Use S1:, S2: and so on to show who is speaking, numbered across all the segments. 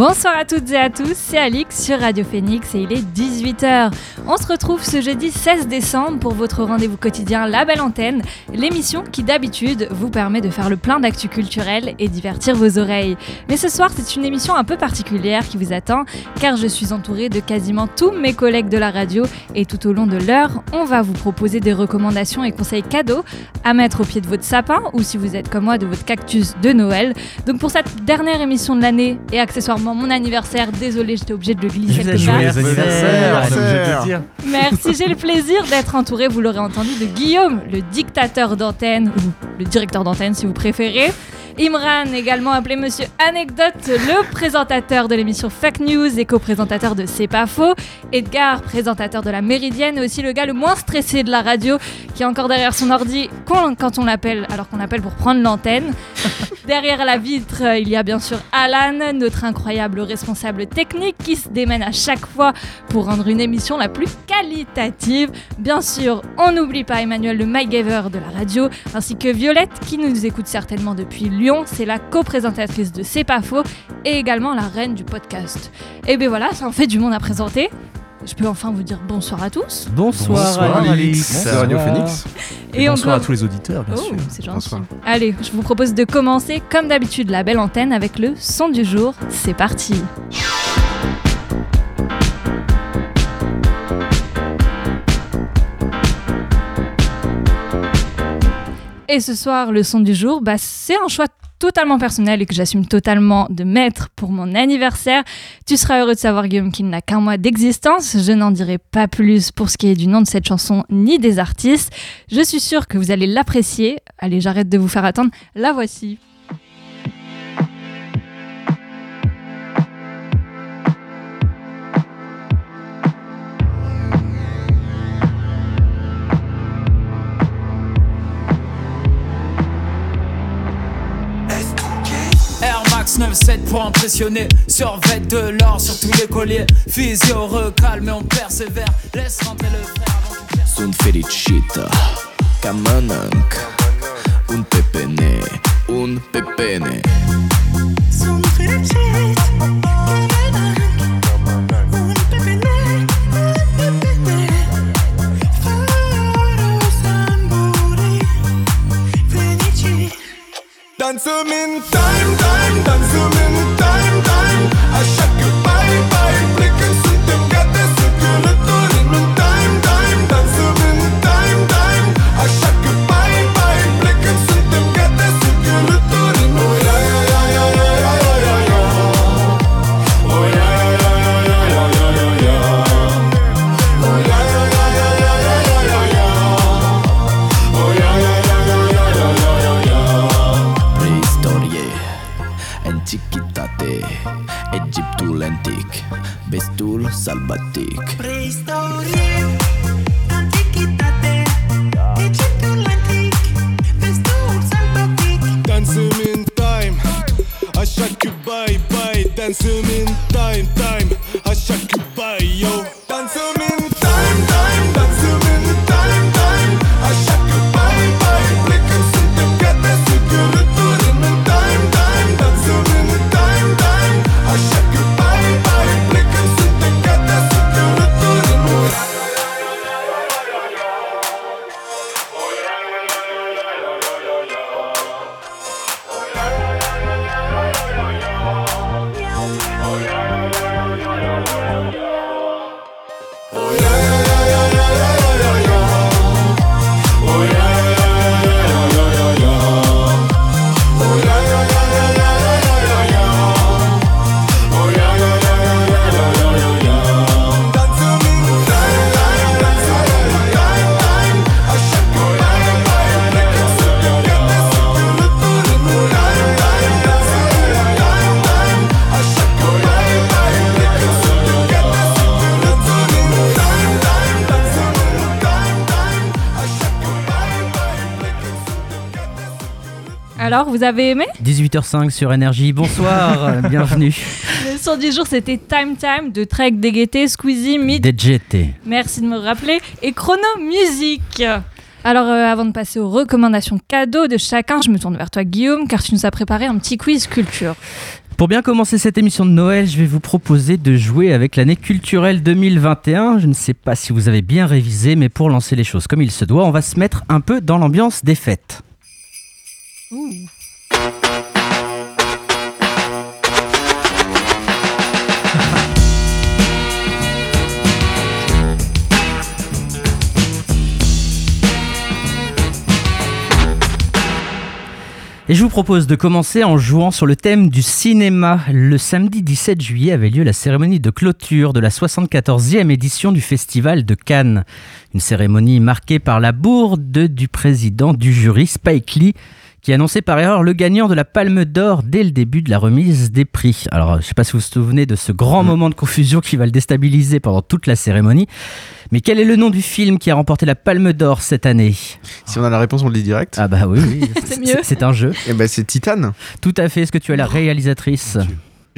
S1: Bonsoir à toutes et à tous, c'est Alix sur Radio Phoenix et il est 18h. On se retrouve ce jeudi 16 décembre pour votre rendez-vous quotidien La Belle Antenne, l'émission qui d'habitude vous permet de faire le plein d'actu culturel et divertir vos oreilles. Mais ce soir, c'est une émission un peu particulière qui vous attend car je suis entourée de quasiment tous mes collègues de la radio et tout au long de l'heure, on va vous proposer des recommandations et conseils cadeaux à mettre au pied de votre sapin ou si vous êtes comme moi de votre cactus de Noël. Donc pour cette dernière émission de l'année et accessoirement mon anniversaire. Désolé, j'étais obligée de le glisser quelque part. Merci, j'ai le plaisir d'être entourée, vous l'aurez entendu, de Guillaume, le dictateur d'antenne, ou le directeur d'antenne si vous préférez. Imran, également appelé Monsieur Anecdote, le présentateur de l'émission Fake News et co-présentateur de C'est pas faux. Edgar, présentateur de la Méridienne, et aussi le gars le moins stressé de la radio, qui est encore derrière son ordi quand on l'appelle, alors qu'on l'appelle pour prendre l'antenne. derrière la vitre, il y a bien sûr Alan, notre incroyable responsable technique qui se démène à chaque fois pour rendre une émission la plus qualitative. Bien sûr, on n'oublie pas Emmanuel le MyGaver de la radio, ainsi que Violette qui nous écoute certainement depuis Lyon. C'est la co-présentatrice de C'est pas faux et également la reine du podcast. Et bien voilà, ça en fait du monde à présenter. Je peux enfin vous dire bonsoir à tous.
S2: Bonsoir,
S3: Bonsoir,
S2: Alix.
S3: Alix.
S2: Bonsoir.
S3: Radio Phoenix.
S2: Et,
S1: on
S2: bonsoir
S1: doit-
S2: à tous les auditeurs, bien
S1: Oh,
S2: sûr.
S1: c'est gentil.
S3: Bonsoir.
S1: Allez, je vous propose de commencer comme d'habitude la belle antenne avec le son du jour. C'est parti. Et ce soir, le son du jour, bah, c'est un choix totalement personnel et que j'assume totalement de mettre pour mon anniversaire. Tu seras heureux de savoir, Guillaume, qu'il n'a qu'un mois d'existence. Je n'en dirai pas plus pour ce qui est du nom de cette chanson ni des artistes. Je suis sûre que vous allez l'apprécier. Allez, j'arrête de vous faire attendre. La voici.
S4: Air Max 97 pour impressionner. Survêt de l'or sur tous les colliers. Physio recalme et on persévère. Laisse rentrer le frère avant qu'il
S5: Sunt fericită Ca mănânc Un pepene. Un pepene.
S6: Sunt fericit. Fericit.
S7: Dansăm în time, and zoom
S5: in Antichitate Egiptul antic, vestul
S7: în time. Așa că bye, bye Dansăm în time, time
S1: Alors, vous avez aimé
S2: 18h05 sur Énergie, bonsoir, bienvenue.
S1: Le son du jour, c'était Time Time de Trek DGT, Squeezie, Mid,
S2: DJT.
S1: merci de me rappeler, et Chrono Music. Alors, euh, avant de passer aux recommandations cadeaux de chacun, je me tourne vers toi, Guillaume, car tu nous as préparé un petit quiz culture.
S2: Pour bien commencer cette émission de Noël, je vais vous proposer de jouer avec l'année culturelle 2021. Je ne sais pas si vous avez bien révisé, mais pour lancer les choses comme il se doit, on va se mettre un peu dans l'ambiance des fêtes. Et je vous propose de commencer en jouant sur le thème du cinéma. Le samedi 17 juillet avait lieu la cérémonie de clôture de la 74e édition du Festival de Cannes. Une cérémonie marquée par la bourde du président du jury, Spike Lee, qui annonçait par erreur le gagnant de la Palme d'Or dès le début de la remise des prix. Alors, je ne sais pas si vous vous souvenez de ce grand moment de confusion qui va le déstabiliser pendant toute la cérémonie. Mais quel est le nom du film qui a remporté la Palme d'Or cette année?
S3: Si on a la réponse, on le dit direct.
S2: Ah bah oui, oui.
S1: C'est mieux.
S2: C'est un jeu.
S3: Et ben c'est Titane.
S2: Tout à fait. Est-ce que tu as la réalisatrice?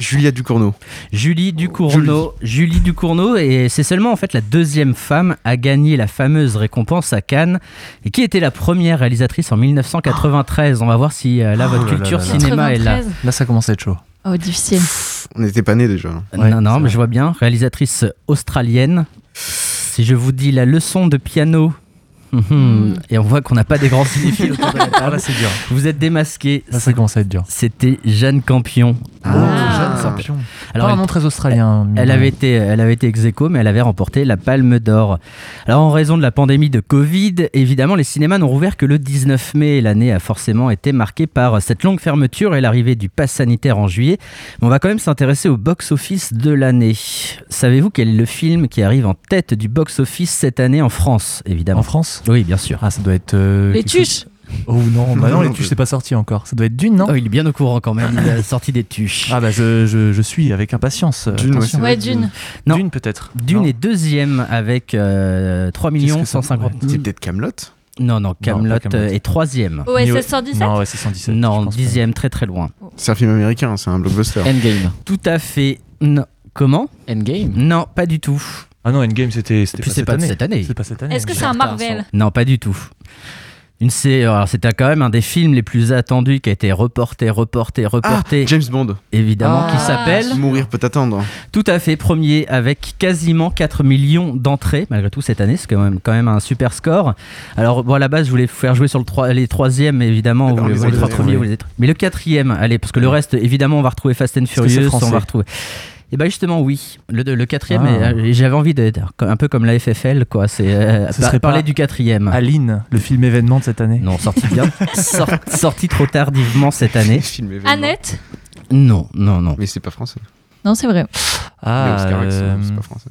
S3: Julia Ducournau.
S2: Julie Ducournau. Julie Ducournau, et c'est seulement en fait la deuxième femme à gagner la fameuse récompense à Cannes. Et qui était la première réalisatrice en 1993 On va voir si euh, là
S8: Oh
S2: votre
S8: là
S2: culture
S8: là là.
S2: cinéma est là.
S1: 93.
S8: Là, ça commence à être chaud.
S1: Oh, difficile.
S3: On n'était pas nés déjà.
S8: Ouais,
S2: non, non, mais
S8: vrai.
S2: je vois bien. Réalisatrice australienne. Si je vous dis la leçon de piano. hum, Et on voit qu'on n'a pas des grands cinéphiles autour de la
S8: Ah,
S2: table.
S8: là, c'est dur.
S2: Vous êtes démasqué.
S8: Là, ça commence à être dur.
S2: C'était Jeanne Campion.
S8: Oh,
S1: Ah.
S8: jeune champion.
S2: Alors,
S8: Pas un
S2: elle-
S8: nom très australien.
S2: Elle avait été, elle avait été ex mais elle avait remporté la Palme d'Or. Alors, en raison de la pandémie de Covid, évidemment, les cinémas n'ont rouvert que le 19 mai. L'année a forcément été marquée par cette longue fermeture et l'arrivée du pass sanitaire en juillet. Mais on va quand même s'intéresser au box-office de l'année. Savez-vous quel est le film qui arrive en tête du box-office cette année en France, évidemment?
S8: En France?
S2: Oui, bien sûr.
S8: Ah, ça doit être. euh,
S1: Les
S8: chose-
S1: tuches.
S8: Oh non, bah non, les tuches, c'est pas sorti encore. Ça doit être Dune, non
S2: Oh, il est bien au courant quand même. Il a sorti des tuches.
S8: Ah bah je, je, je suis avec impatience. euh,
S3: Dune, ouais,
S1: Dune.
S2: Non.
S8: Dune peut-être.
S2: Dune
S8: Non.
S2: est deuxième avec euh, 3
S8: Qu'est-ce
S2: millions
S8: que ça
S2: 150
S8: pourrait
S2: 000.
S3: C'est peut-être Camelot.
S2: Non, non, Camelot
S8: Kaamelott.
S2: est troisième.
S1: OSS 117
S8: Non, ouais, c'est 117. je
S2: Non,
S8: pense pas.
S2: dixième, très très loin.
S3: C'est un film américain, c'est un blockbuster.
S9: Endgame.
S2: Tout à fait. Non. Comment
S9: Endgame
S2: Non, pas du tout.
S8: Ah non, Endgame, c'était c'était
S2: Puis
S8: pas
S2: c'est
S8: cette
S2: pas de
S8: année.
S2: cette année.
S8: C'est pas cette année.
S1: Est-ce que c'est un Marvel
S2: Non, pas du tout. Une sé- alors c'était quand même un des films les plus attendus qui a été reporté, reporté,
S3: Ah,
S2: reporté,
S3: James Bond.
S2: évidemment, qui
S1: Ah.
S2: s'appelle
S3: Mourir peut attendre.
S2: tout à fait premier avec quasiment 4 millions d'entrées malgré tout cette année, c'est quand même, quand même un super score. Alors bon à la base je voulais vous faire jouer sur le troi- les troisièmes évidemment, vous les, vous les trois
S3: donnés,
S2: premiers,
S3: oui.
S2: vous les êtes- mais le quatrième, allez parce que le reste évidemment on va retrouver Fast and Furious, on va retrouver. Et bah justement oui, le, le quatrième,
S8: Ah.
S2: euh, j'avais envie d'être un peu comme la FFL quoi, c'est euh,
S8: Ce
S2: par-
S8: serait
S2: parler du quatrième.
S8: Aline, le film événement de cette année.
S2: Non, sorti bien, sor- sorti trop tardivement cette année.
S3: Film.
S1: Annette
S2: Non, non, non.
S3: Mais c'est pas français.
S1: Non, c'est vrai.
S8: Ah, euh,
S3: c'est pas français.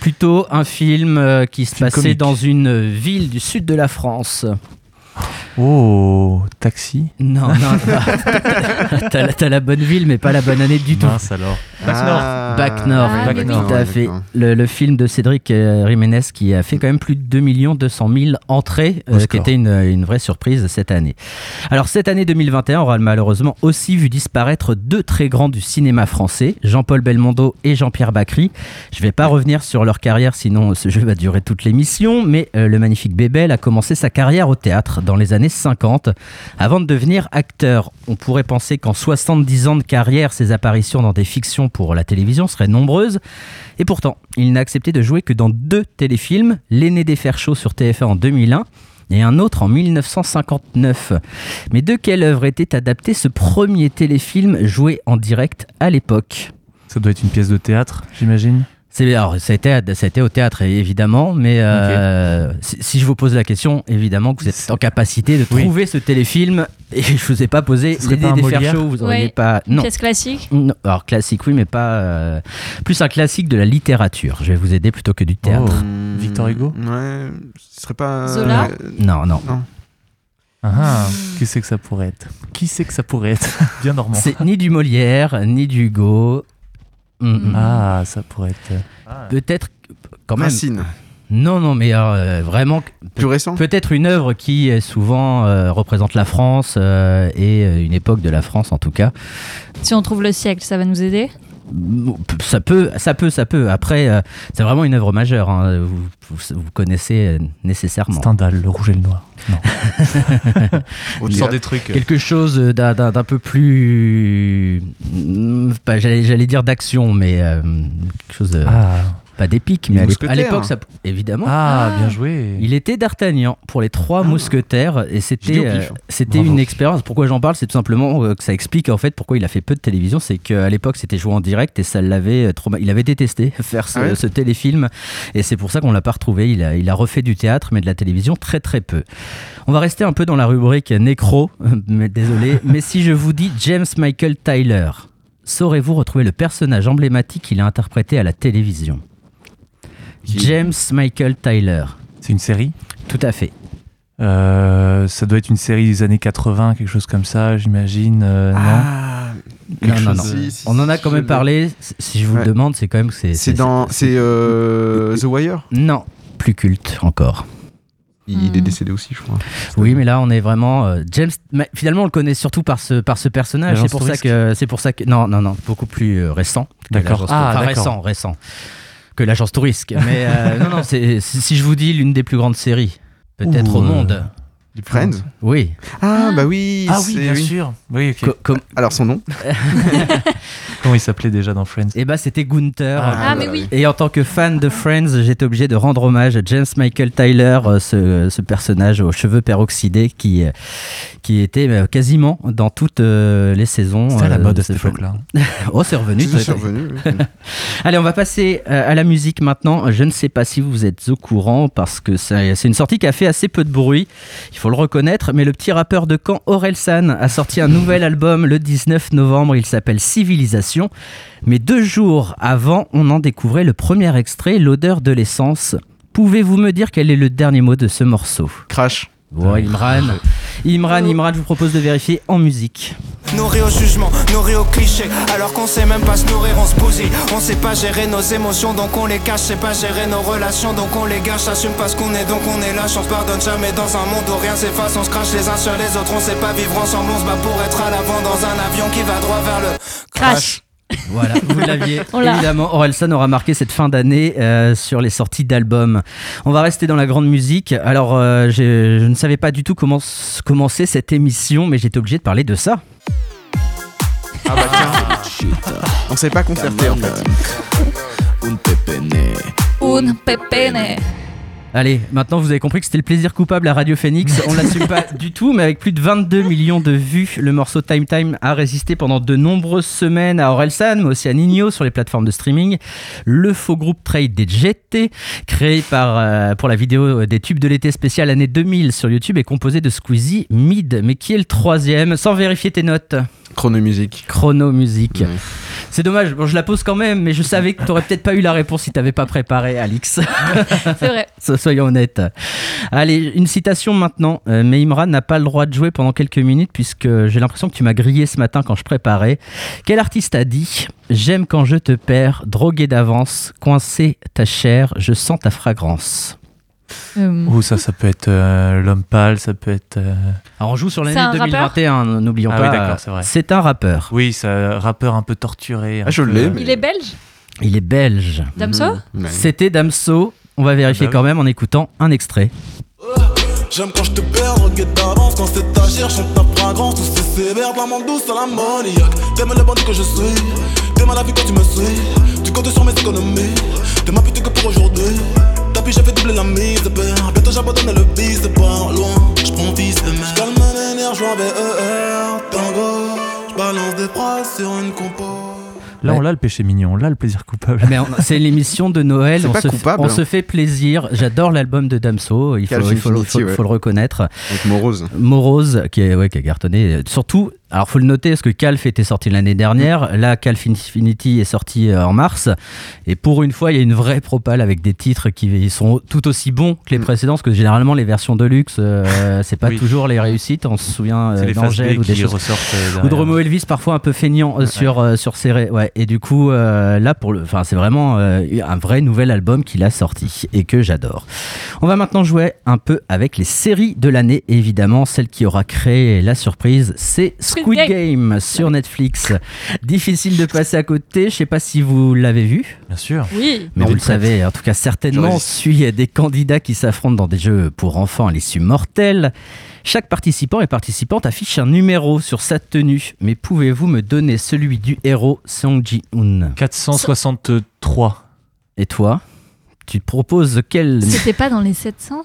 S2: Plutôt un film euh, qui se
S8: Film
S2: passait
S8: comique.
S2: dans une ville du sud de la France.
S8: Oh, taxi.
S2: Non, non, t'as- t'as la- t'as la bonne ville, mais pas la bonne année du tout.
S8: Mince alors.
S3: Ah.
S2: Back North,
S1: Ah,
S8: Back
S1: mais oui.
S8: North.
S2: tout à fait. Le, le film de Cédric euh, Jiménez qui a fait quand même plus de 2 200 000 entrées, euh, qui était une, une vraie surprise cette année. Alors cette année 2021 aura malheureusement aussi vu disparaître deux très grands du cinéma français, Jean-Paul Belmondo et Jean-Pierre Bacry. Je vais pas revenir sur leur carrière, sinon ce jeu va durer toute l'émission, mais euh, le magnifique Bébel a commencé sa carrière au théâtre dans les années 50 avant de devenir acteur. On pourrait penser qu'en 70 ans de carrière, ses apparitions dans des fictions pour la télévision seraient nombreuses. Et pourtant, il n'a accepté de jouer que dans deux téléfilms, L'aîné des fers chauds sur TF1 en 2001 et un autre en 1959. Mais de quelle œuvre était adapté ce premier téléfilm joué en direct à l'époque?
S8: Ça doit être une pièce de théâtre, j'imagine?
S2: C'est, alors, ça, a été, ça a été au théâtre, évidemment, mais euh, si, si je vous pose la question, évidemment que vous êtes en capacité de
S8: Oui.
S2: trouver ce téléfilm, et je vous ai pas posé
S8: un
S2: des chauds, vous auriez
S1: Ouais.
S2: pas...
S1: Une
S2: Non.
S1: pièce classique
S2: Non, alors classique oui, mais pas euh, plus un classique de la littérature. Je vais vous aider plutôt que du théâtre.
S3: Hmm,
S8: Victor Hugo
S3: Ouais. Ce serait pas.
S1: Zola
S3: euh,
S2: Non, non.
S3: Non.
S8: Ah, ah, qui c'est que ça pourrait être? Qui c'est que ça pourrait être? Bien normand.
S2: C'est ni du Molière, ni du Hugo. Mm, mm.
S8: Ah, ça pourrait être.
S2: Peut-être quand même.
S3: Racine.
S2: Non, non, mais euh, vraiment,
S3: Plus récent
S2: peut-être une œuvre qui euh, souvent euh, représente la France euh, et euh, une époque de la France en tout cas.
S1: Si on trouve le siècle, ça va nous aider?
S2: Ça peut, ça peut, ça peut. Après, euh, c'est vraiment une œuvre majeure. hein. Vous, vous, vous connaissez euh, nécessairement.
S8: Stendhal, le rouge et le noir. Non. On sort des trucs.
S2: Quelque chose d'un- peu plus, pas- j'allais j'allais dire d'action, mais euh, quelque chose de-
S8: Ah,
S2: pas d'épique, mais à l'époque, ça, évidemment.
S8: ah,
S1: Ah.
S8: bien joué.
S2: Il était d'Artagnan pour les trois mousquetaires et c'était
S3: au
S2: euh, c'était une expérience. Pourquoi j'en parle, c'est tout simplement euh, que ça explique en fait pourquoi il a fait peu de télévision. C'est qu'à l'époque c'était joué en direct et ça l'avait euh, trauma- Il avait détesté faire ce,
S3: Ah ouais
S2: ce téléfilm et c'est pour ça qu'on l'a pas retrouvé. Il a, il a refait du théâtre mais de la télévision très très peu. On va rester un peu dans la rubrique nécro, mais désolé. mais si je vous dis James Michael Tyler, saurez-vous retrouver le personnage emblématique qu'il a interprété à la télévision?
S3: Qui
S2: James Michael Tyler.
S8: C'est une série?
S2: Tout à fait.
S8: Euh, Ça doit être une série des années 80, quelque chose comme ça, j'imagine. euh,
S3: Ah,
S2: Non,
S3: quelque
S2: non, non.
S3: chose- si, si,
S2: On en a quand même parlé. Si- je vous le demande, c'est quand même que c'est.
S3: C'est dans. C'est euh, The Wire?
S2: Non, plus culte encore.
S3: Il
S1: Hmm.
S3: est décédé aussi, je crois.
S2: Oui, mais là, on est vraiment euh, James. mais finalement, on le connaît surtout par ce par ce personnage. C'est pour ça que c'est pour ça que non, non, non, beaucoup plus euh, récent.
S8: D'accord. Ah,
S2: enfin, récent, récent que l'agence touriste. Mais euh, non, non, c'est si je vous dis l'une des plus grandes séries, peut-être au monde.
S3: Friends
S2: Oui.
S3: Ah, bah oui.
S8: Ah oui, bien sûr. Oui,
S2: com-
S3: Alors son nom
S8: Comment il s'appelait déjà dans Friends
S2: Eh ben, c'était Gunther.
S1: Ah, mais
S3: bah
S1: oui.
S2: Et en tant que fan de Friends, j'étais obligé de rendre hommage à James Michael Tyler, euh, ce, ce personnage aux cheveux peroxydés qui, euh, qui était euh, quasiment dans toutes les saisons.
S8: C'était à la mode
S2: de
S8: à cette époque-là.
S2: Oh, c'est revenu.
S3: C'est oui.
S2: Allez, on va passer à la musique maintenant. Je ne sais pas si vous êtes au courant parce que c'est une sortie qui a fait assez peu de bruit, il faut le reconnaître, mais le petit rappeur de Caen, Orelsan, a sorti un nouvel album le 19 novembre, il s'appelle Civilisation. Mais deux jours avant, on en découvrait le premier extrait, L'odeur de l'essence. Pouvez-vous me dire quel est le dernier mot de ce morceau?
S3: Crash.
S2: Bon, Imran, Imran, Imran, je vous propose de vérifier en musique.
S9: Nourri au jugement, nourri au cliché. Alors qu'on sait même pas se nourrir, on se bousille On sait pas gérer nos émotions donc on les cache. Sait pas gérer nos relations donc on les gâche. Assume parce qu'on est donc on est lâche. On se pardonne jamais dans un monde où rien s'efface. On se crache les uns sur les autres, on sait pas vivre ensemble. On se bat pour être à l'avant dans un avion qui va droit vers le
S1: Crash.
S2: Voilà, vous l'aviez. Évidemment, Orelsan aura marqué cette fin d'année euh, sur les sorties d'albums. On va rester dans la grande musique. Alors, euh, je ne savais pas du tout comment commencer cette émission, mais j'étais obligé de parler de ça.
S3: Ah bah tiens. On s'est pas concerté en fait.
S5: Un pepene.
S1: Un pepene.
S2: Allez, maintenant vous avez compris que c'était le plaisir coupable à Radio Phoenix. On l'assume pas du tout, mais avec plus de 22 millions de vues, le morceau Time Time a résisté pendant de nombreuses semaines à Orelsan, mais aussi à Nino sur les plateformes de streaming. Le faux groupe Trade des GT, créé par, euh, pour la vidéo des tubes de l'été spécial année 2000 sur YouTube, est composé de Squeezie, Mid, mais qui est le troisième? Sans vérifier tes notes.
S3: Chronomusique.
S2: Chrono Music.
S3: Ouais.
S2: C'est dommage, bon, je la pose quand même, mais je savais que t'aurais peut-être pas eu la réponse si t'avais pas préparé, Alix.
S1: C'est vrai.
S2: So- Soyons honnêtes. Allez, une citation maintenant. Euh, mais Imran n'a pas le droit de jouer pendant quelques minutes puisque j'ai l'impression que tu m'as grillé ce matin quand je préparais. Quel artiste a dit J'aime quand je te perds, drogué d'avance, coincé ta chair, je sens ta fragrance.
S1: Euh,
S8: Ou ça, ça peut être euh, l'homme pâle, ça peut être. euh,
S2: Alors on joue sur
S1: C'est
S2: l'année
S1: un
S2: 2021, n'oublions
S8: Ah
S2: pas.
S8: oui, d'accord, c'est vrai.
S2: C'est un rappeur.
S8: Oui, ça, rappeur un peu torturé. un
S3: Ah, je
S8: peu,
S3: l'ai,
S8: euh,
S3: mais-
S1: Il est belge?
S2: Il est belge.
S1: Damso?
S3: Ouais.
S2: C'était Damso. On va vérifier
S8: Ah bah
S2: quand même en écoutant un extrait.
S7: J'aime quand je te perds, regarde d'avance Quand c'est ta chair, chante ta fragrance Tout c'est sévère, de la menthe douce à l'ammoniaque T'aimes le bandit que je suis T'aimes la vie quand tu me suis Tu comptes sur mes économies T'es ma pute que pour aujourd'hui Tapis j'ai fait doubler la mise de père Bientôt j'abandonne le vice de pas loin J'prends fils de mère J'calme mes nerfs, j'joue en VER Tango J'balance des phrases sur une compo
S8: Là, on
S2: Ouais.
S8: l'a le péché mignon, là, le plaisir coupable.
S2: Mais on- c'est l'émission de Noël. On,
S3: pas
S2: se,
S3: coupable,
S2: on
S3: hein.
S2: se fait plaisir. J'adore l'album de Damso. Il faut, il faut, faut-
S3: ouais.
S2: faut le reconnaître.
S3: Avec Morose.
S2: Morose, qui, est, ouais, qui a cartonné. Surtout, Alors faut le noter parce que Calf était sorti l'année dernière, là Calf Infinity est sorti euh, en mars, et pour une fois il y a une vraie propale avec des titres qui sont tout aussi bons que les
S3: Mm.
S2: précédents, parce que généralement les versions de luxe, euh, c'est pas
S8: Oui.
S2: toujours les réussites, on se souvient euh, d'Angèle ou des choses
S8: euh,
S2: ou de. Romo Elvis parfois un peu feignant sur sur ses ouais et du coup là pour le enfin c'est vraiment un vrai nouvel album qu'il a sorti et que j'adore. On va maintenant jouer un peu avec les séries de l'année évidemment celle qui aura créé la surprise c'est
S1: Squid
S2: Squid
S1: Game.
S2: Game sur Netflix. Difficile de passer à côté, je sais pas si vous l'avez vu.
S8: Bien sûr.
S1: Oui.
S2: Mais
S3: Non,
S2: vous le savez, en tout cas certainement, suit des candidats qui s'affrontent dans des jeux pour enfants à l'issue mortelle. Chaque participant et participante affiche un numéro sur sa tenue. Mais pouvez-vous me donner celui du héros Song Ji-hoon?
S8: 463.
S2: Et toi? Tu te proposes quel
S1: C'était pas dans les 700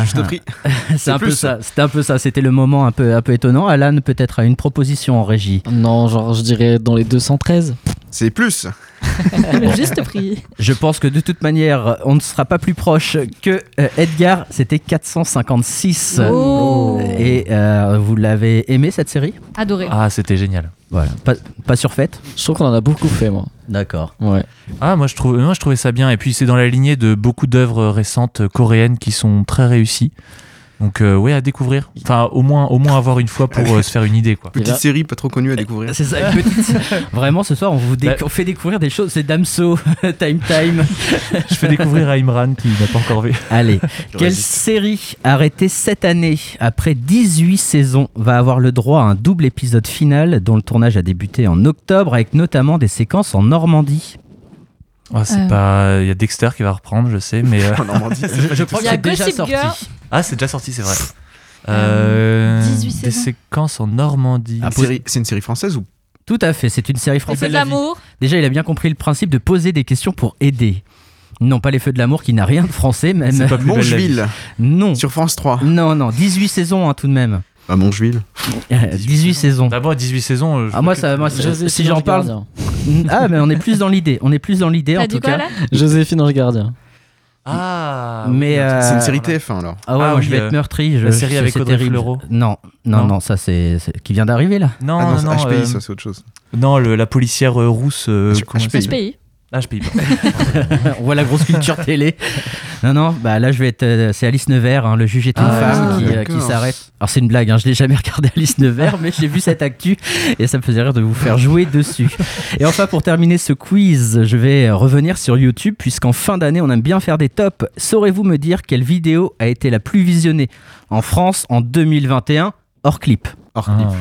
S3: Juste
S2: Ah,
S3: prix.
S2: C'est un peu
S3: plus.
S2: ça. C'était un peu ça. C'était le moment un peu un peu étonnant. Alan peut-être a une proposition en régie.
S10: Non, genre, je dirais dans les 213.
S3: C'est plus.
S1: Le juste prix.
S2: Je pense que de toute manière, on ne sera pas plus proche que euh, Edgar. C'était 456.
S1: Oh.
S2: Et euh, vous l'avez aimé cette série?
S1: Adoré.
S8: Ah, c'était génial.
S2: Voilà. Pas, pas surfaite?
S10: Je trouve qu'on en a beaucoup fait, moi.
S2: D'accord.
S10: Ouais.
S8: Ah, moi je, trouve, moi je trouvais ça bien. Et puis c'est dans la lignée de beaucoup d'œuvres récentes coréennes qui sont très réussies. Donc, euh, ouais, à découvrir. Enfin, au moins, au moins avoir une fois pour euh, se faire une idée, quoi.
S3: Petite série pas trop connue à découvrir.
S2: C'est ça, une petite- Vraiment, ce soir, on vous dé-
S8: Bah-
S2: on fait découvrir des choses. C'est Damso, Time Time.
S8: Je fais découvrir à Imran qui n'a pas encore vu.
S2: Allez, quelle
S3: résiste.
S2: série arrêtée cette année après 18 saisons va avoir le droit à un double épisode final dont le tournage a débuté en octobre avec notamment des séquences en Normandie?
S8: Ah, c'est
S1: Euh.
S8: pas. Il y a Dexter qui va reprendre, je sais, mais. euh,
S3: En Normandie. c'est-
S2: Je crois
S1: Il
S2: que
S1: y a
S2: c'est déjà sorti.
S1: Girl.
S8: Ah, c'est déjà sorti, c'est vrai.
S1: Euh,
S8: Euh,
S1: 18
S8: des séquences en Normandie.
S3: C'est une série française ou?
S2: Tout à fait, c'est une série
S1: Les feux
S2: française.
S1: de l'amour.
S2: Déjà, il a bien compris le principe de poser des questions pour aider. Non, pas les feux de l'amour qui n'a rien de français, même.
S8: C'est pas.
S3: Mongeville
S2: Non.
S3: sur France 3
S2: Non, non, 18 saisons hein, tout de même.
S3: À Mongeville.
S2: Euh, 18 saisons.
S8: D'abord, 18 saisons. euh, je
S2: Ah, moi, ça, moi si- j'en parle. Ah, mais on est plus dans l'idée. On est plus dans l'idée en tout
S1: quoi
S2: cas.
S1: là
S10: Joséphine Ange Gardien.
S8: Ah,
S2: Mais,
S8: oui,
S2: euh,
S3: C'est une série TF1 alors.
S2: Ah ouais,
S8: Ah
S2: moi,
S8: oui,
S2: je vais
S8: euh,
S2: être meurtri. Je,
S8: la série
S2: c'est-
S8: avec
S2: c'est
S8: Audrey
S2: terrible.
S8: Fleurot.
S2: Non, non,
S8: Non.
S2: non, ça c'est c'est- qui vient d'arriver là.
S8: Non,
S3: ah non,
S8: non.
S3: HPI,
S8: euh,
S3: ça c'est autre chose.
S8: non, le- la policière euh, rousse. euh,
S3: H-
S8: comment
S3: HPI.
S8: ça s'appelle
S1: HPI.
S8: Ah, HPI, pardon.
S2: On voit la grosse culture télé. Non, non, bah là je vais être. euh, c'est Alice Nevers, hein, le juge est une
S8: Ah,
S2: femme qui, euh,
S3: d'accord.
S2: qui s'arrête. Alors c'est une blague, hein, je l'ai jamais regardé Alice Nevers, mais j'ai vu cette actu et ça me faisait rire de vous faire jouer dessus. Et enfin pour terminer ce quiz, je vais revenir sur YouTube puisqu'en fin d'année on aime bien faire des tops. Saurez-vous me dire quelle vidéo a été la plus visionnée en France en 2021 hors clip
S3: Hors
S8: Ah.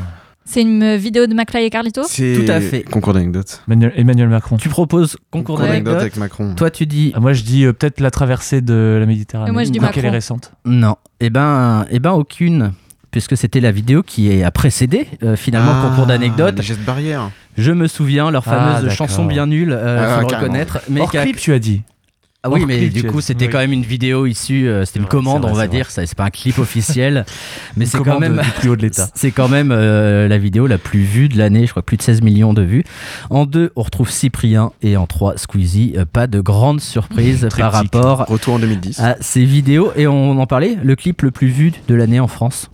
S1: C'est une vidéo de McFly et Carlito?
S3: C'est
S2: Tout à fait.
S3: Concours d'anecdotes.
S8: Emmanuel, Emmanuel Macron.
S2: Tu proposes concours
S3: Concours d'anecdotes avec Macron.
S2: Toi tu dis
S8: Ah, moi, je dis euh, peut-être la traversée de la Méditerranée.
S1: Et moi, je dis
S8: Vu qu'elle est
S1: Macron.
S8: récente.
S2: Non, eh ben, eh ben aucune. Puisque c'était la vidéo qui a précédé euh, finalement le
S3: Ah,
S2: concours d'anecdotes.
S3: Les gestes barrières.
S2: Je me souviens, leur
S8: Ah,
S2: fameuse
S8: d'accord.
S2: chanson bien nulle, euh,
S3: Ah,
S2: faut le
S3: carrément.
S2: reconnaître. Mais
S8: Hors
S2: qui a-
S8: clip, tu as dit.
S2: Ah oui, mais du coup, c'était
S8: Oui.
S2: quand même une vidéo issue, euh, c'était une commande, on va dire. c'est pas un clip officiel, mais c'est quand même.
S8: du plus haut de l'État.
S2: C'est quand même euh, la vidéo la plus vue de l'année, je crois plus de 16 millions de vues. En deux, on retrouve Cyprien et en trois, Squeezie. Euh, Pas de grande surprise par rapport
S3: Retour en 2010.
S2: à ces vidéos. Et on en parlait, le clip le plus vu de l'année en France?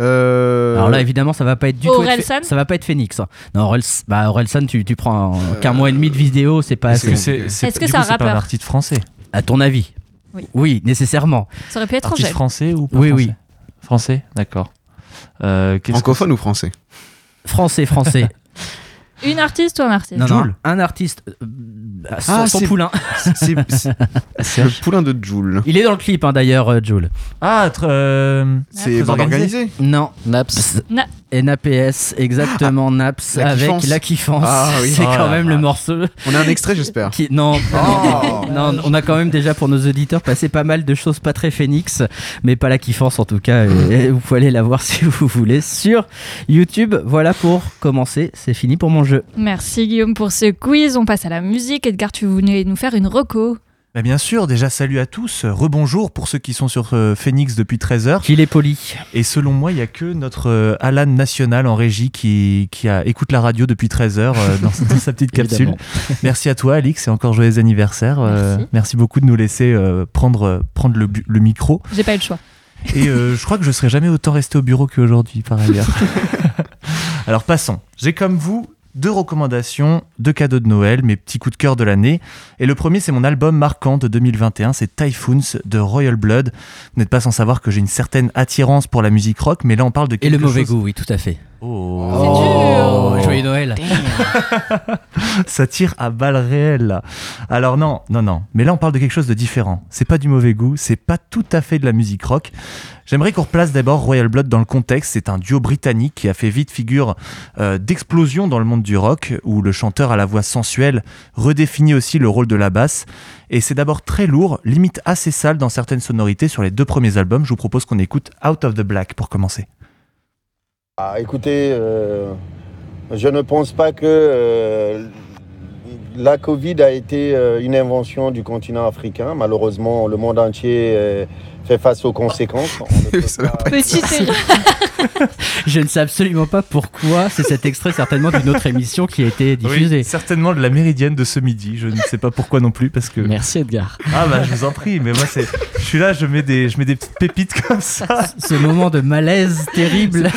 S3: Euh,
S2: Alors là, évidemment, ça va pas être du tout. être ça va pas être Phoenix. hein. Non, Orelsan, bah, Orelsan, tu, tu prends un-
S3: Euh,
S2: qu'un mois et demi de vidéo, c'est pas assez.
S1: Est-ce que c'est
S8: coup,
S1: un
S8: pas un
S1: rappeur
S8: artiste français.
S2: À ton avis
S1: Oui.
S2: nécessairement.
S1: Ça aurait pu être
S8: Artiste français ou pas
S2: Oui,
S8: français
S2: oui.
S8: Français, d'accord. Euh,
S3: Francophone ou français
S2: Français, français.
S1: Une artiste ou un artiste
S2: non, non, un artiste. Euh, euh, son,
S3: Ah,
S2: son poulain.
S3: C'est le poulain de Joule.
S2: Il est dans le clip hein, d'ailleurs, euh, Jules.
S8: Ah, euh,
S3: C'est bande
S8: organisé.
S3: organisée.
S2: Non.
S10: Naps.
S1: Na-
S2: NAPS, exactement, Naps,
S3: La
S2: avec
S3: Kiffance.
S2: la kiffance.
S3: Ah oui.
S2: C'est
S8: Oh
S2: quand
S8: la
S2: même le morceau
S3: On a un extrait, j'espère.
S2: qui. Non,
S3: Oh.
S2: non, on a quand même déjà pour nos auditeurs passé pas mal de choses pas très phénix, mais pas la kiffance en tout cas. et- et vous pouvez aller la voir si vous voulez sur YouTube. Voilà pour commencer, c'est fini pour mon jeu.
S1: Merci Guillaume pour ce quiz. On passe à la musique. Edgar, tu voulais nous faire une reco.
S8: Bah, bien sûr, déjà salut à tous, rebonjour pour ceux qui sont sur euh, Phoenix depuis 13h.
S2: Qu'il est poli.
S8: Et selon moi, il n'y a que notre euh, Alan National en régie qui, qui a, écoute la radio depuis 13h dans, dans sa petite capsule. Merci à toi, Alix, et encore joyeux anniversaire. Euh,
S1: Merci.
S8: merci beaucoup de nous laisser euh, prendre, euh, prendre le, le micro.
S1: J'ai pas eu le choix.
S8: Et euh, je crois que je serai jamais autant resté au bureau qu'aujourd'hui, par ailleurs. Alors passons. J'ai comme vous deux recommandations, deux cadeaux de Noël, mes petits coups de cœur de l'année. Et le premier, c'est mon album marquant de 2021, c'est Typhoons de Royal Blood. Vous n'êtes pas sans savoir que j'ai une certaine attirance pour la musique rock, mais là on parle de
S2: Et
S8: quelque
S2: le mauvais
S8: chose-
S2: goût, oui, tout à fait.
S8: Oh.
S2: Oh, joyeux Noël.
S8: Ça tire à balles réelles là. Alors non, non, non. Mais là on parle de quelque chose de différent. C'est pas du mauvais goût, c'est pas tout à fait de la musique rock. J'aimerais qu'on replace d'abord Royal Blood dans le contexte. C'est un duo britannique qui a fait vite figure euh, d'explosion dans le monde du rock, où le chanteur à la voix sensuelle redéfinit aussi le rôle de la basse. Et c'est d'abord très lourd, limite assez sale dans certaines sonorités sur les deux premiers albums. Je vous propose qu'on écoute Out of the Black pour commencer.
S11: Ah, écoutez, euh, je ne pense pas que euh, la Covid a été une invention du continent africain. Malheureusement, le monde entier fait face aux conséquences. On ne peut pas-
S1: Petite erreur.
S2: Je ne sais absolument pas pourquoi c'est cet extrait certainement d'une autre émission qui a été diffusée.
S8: Oui, certainement de la méridienne de ce midi. Je ne sais pas pourquoi non plus parce que.
S10: Merci Edgar.
S8: Ah bah je vous en prie, mais moi c'est, je suis là, je mets des, je mets des petites pépites comme ça.
S2: Ce moment de malaise terrible.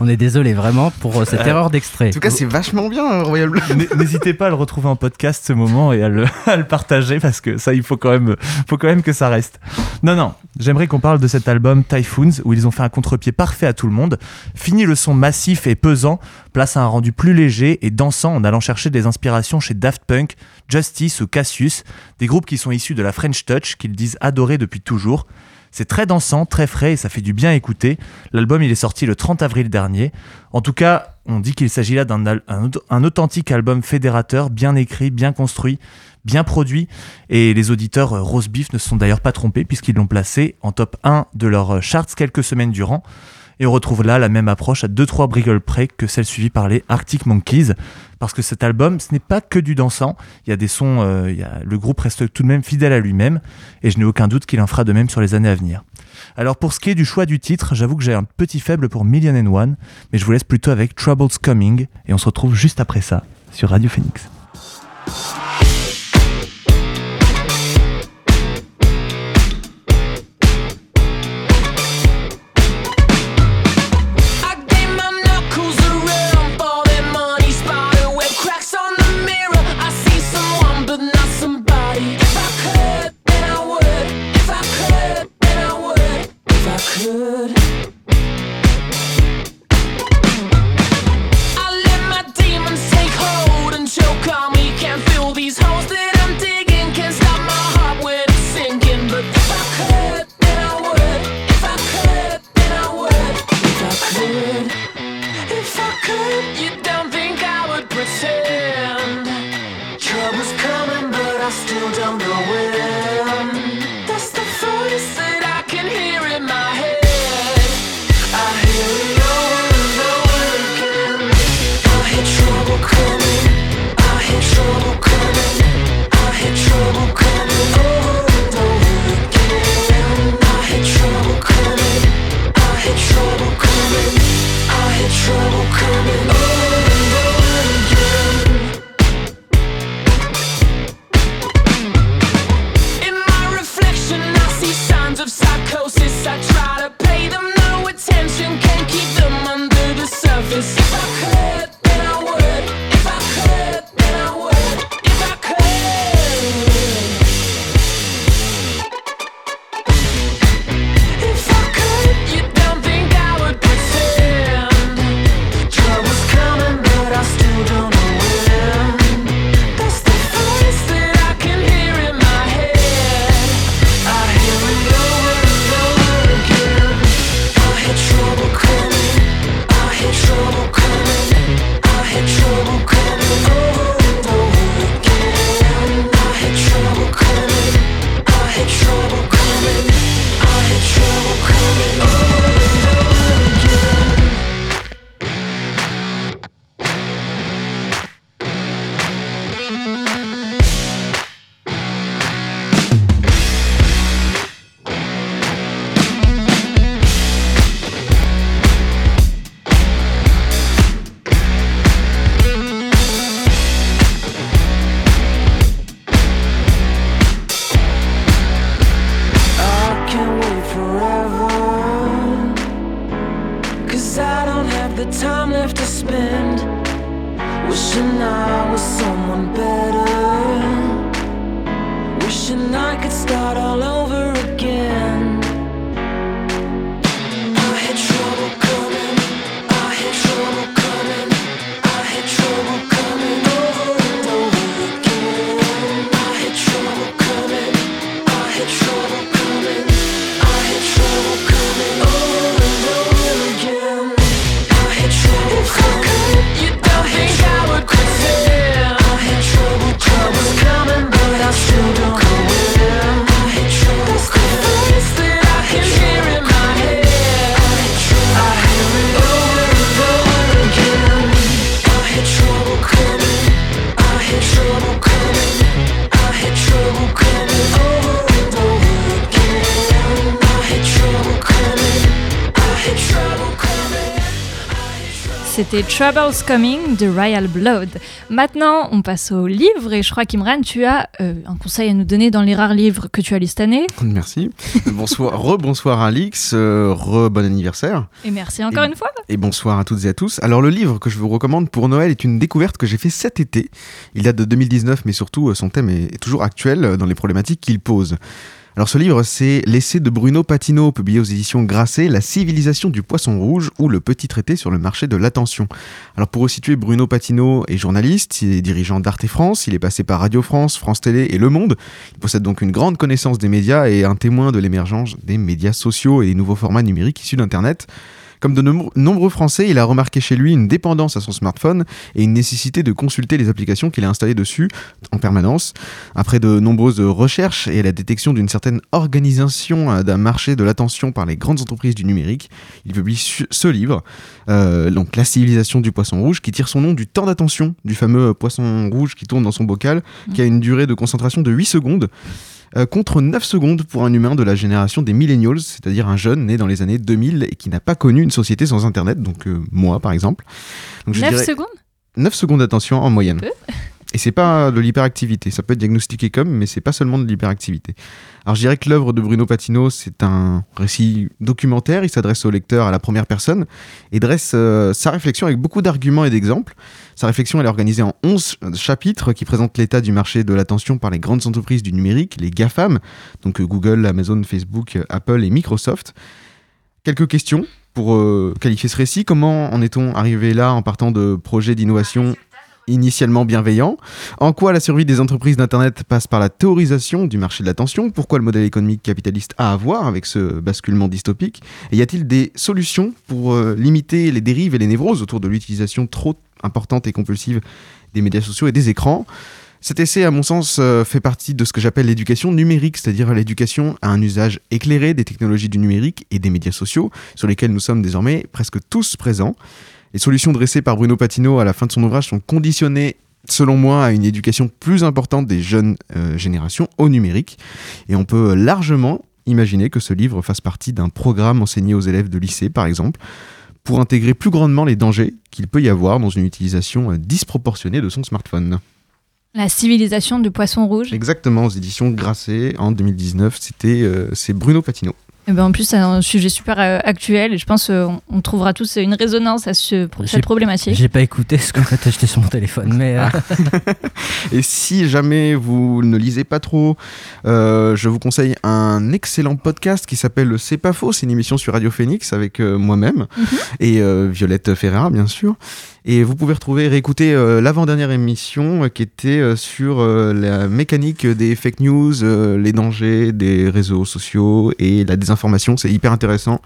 S2: On est désolé vraiment pour euh, cette
S8: Euh,
S2: erreur d'extrait.
S3: En tout cas, c'est vachement bien, euh, Royal Blood.
S8: N- N'hésitez pas à le retrouver en podcast ce moment et à le, à le partager parce que ça il faut quand même, faut quand même que ça reste. Non non, j'aimerais qu'on parle de cet album Typhoons où ils ont fait un contre-pied parfait à tout le monde. Fini le son massif et pesant, place à un rendu plus léger et dansant en allant chercher des inspirations chez Daft Punk, Justice ou Cassius, des groupes qui sont issus de la French Touch qu'ils disent adorer depuis toujours. C'est très dansant, très frais et ça fait du bien écouter. L'album il est sorti le 30 avril dernier. En tout cas, on dit qu'il s'agit là d'un authentique album fédérateur, bien écrit, bien construit, bien produit. Et les auditeurs euh, Rose Beef ne se sont d'ailleurs pas trompés puisqu'ils l'ont placé en top 1 de leurs euh, charts quelques semaines durant. Et on retrouve là la même approche à 2-3 brigoles près que celle suivie par les Arctic Monkeys. Parce que cet album, ce n'est pas que du dansant. Il y a des sons, euh, le groupe reste tout de même fidèle à lui-même. Et je n'ai aucun doute qu'il en fera de même sur les années à venir. Alors pour ce qui est du choix du titre, j'avoue que j'ai un petit faible pour Million and One, mais je vous laisse plutôt avec Trouble's Coming, et on se retrouve juste après ça sur Radio Phoenix.
S1: C'était Troubles Coming de Royal Blood. Maintenant, on passe au livre et je crois qu'Imran, tu as euh, un conseil à nous donner dans les rares livres que tu as lu cette année.
S3: Merci. Bonsoir, rebonsoir Alix, euh, re-bon anniversaire.
S1: Et merci encore
S3: Et-
S1: une fois.
S3: Et bonsoir à toutes et à tous. Alors le livre que je vous recommande pour Noël est une découverte que j'ai fait cet été. Il date de 2019 mais surtout euh, son thème est toujours actuel dans les problématiques qu'il pose. Alors ce livre c'est l'essai de Bruno Patino publié aux éditions Grasset, La civilisation du poisson rouge ou le petit traité sur le marché de l'attention. Alors pour resituer Bruno Patino est journaliste, il est dirigeant d'Arte France, il est passé par Radio France, France Télé et Le Monde. Il possède donc une grande connaissance des médias et un témoin de l'émergence des médias sociaux et des nouveaux formats numériques issus d'Internet. Comme de nom- nombreux Français, il a remarqué chez lui une dépendance à son smartphone et une nécessité de consulter les applications qu'il a installées dessus en permanence. Après de nombreuses recherches et la détection d'une certaine organisation euh, d'un marché de l'attention par les grandes entreprises du numérique, il publie ce livre, euh, donc La civilisation du poisson rouge, qui tire son nom du temps d'attention du fameux poisson rouge qui tourne dans son bocal, qui a une durée de concentration de 8 secondes. Euh, contre 9 secondes pour un humain de la génération des millennials, c'est-à-dire un jeune né dans les années 2000 et qui n'a pas connu une société sans Internet, donc euh, moi par exemple. Donc, je
S1: 9
S3: dirais-
S1: secondes?
S3: 9 secondes d'attention en moyenne.
S1: Peu.
S3: Et c'est pas de l'hyperactivité, ça peut être diagnostiqué comme, mais c'est pas seulement de l'hyperactivité. Alors je dirais que l'œuvre de Bruno Patino, c'est un récit documentaire, il s'adresse au lecteur à la première personne et dresse euh, sa réflexion avec beaucoup d'arguments et d'exemples. Sa réflexion elle est organisée en 11 chapitres qui présentent l'état du marché de l'attention par les grandes entreprises du numérique, les GAFAM, donc euh, Google, Amazon, Facebook, euh, Apple et Microsoft. Quelques questions pour euh, qualifier ce récit. Comment en est-on arrivé là en partant de projets d'innovation initialement bienveillants En quoi la survie des entreprises d'Internet passe par la théorisation du marché de l'attention Pourquoi le modèle économique capitaliste a à voir avec ce basculement dystopique? Y a-t-il des solutions pour euh, limiter les dérives et les névroses autour de l'utilisation trop importante et compulsive des médias sociaux et des écrans? Cet essai, à mon sens, euh, fait partie de ce que j'appelle l'éducation numérique, c'est-à-dire l'éducation à un usage éclairé des technologies du numérique et des médias sociaux, sur lesquels nous sommes désormais presque tous présents. Les solutions dressées par Bruno Patino à la fin de son ouvrage sont conditionnées, selon moi, à une éducation plus importante des jeunes euh, générations au numérique. Et on peut largement imaginer que ce livre fasse partie d'un programme enseigné aux élèves de lycée, par exemple, pour intégrer plus grandement les dangers qu'il peut y avoir dans une utilisation euh, disproportionnée de son smartphone.
S1: La civilisation du poisson rouge.
S3: Exactement, aux éditions Grasset en 2019, c'était euh, c'est Bruno Patino.
S1: Et ben en plus, c'est un sujet super euh, actuel et je pense qu'on on trouvera tous une résonance à ce, pour
S2: J'ai-
S1: cette problématique.
S2: J'ai pas écouté ce qu'on a acheté sur mon téléphone, mais euh,
S3: Et si jamais vous ne lisez pas trop, euh, je vous conseille un excellent podcast qui s'appelle C'est pas faux. C'est une émission sur Radio Phoenix avec euh, moi-même et euh, Violette Ferreira, bien sûr. Et vous pouvez retrouver, réécouter euh, l'avant-dernière émission euh, qui était euh, sur euh, la mécanique des fake news, euh, les dangers des réseaux sociaux et la désinformation. C'est hyper intéressant.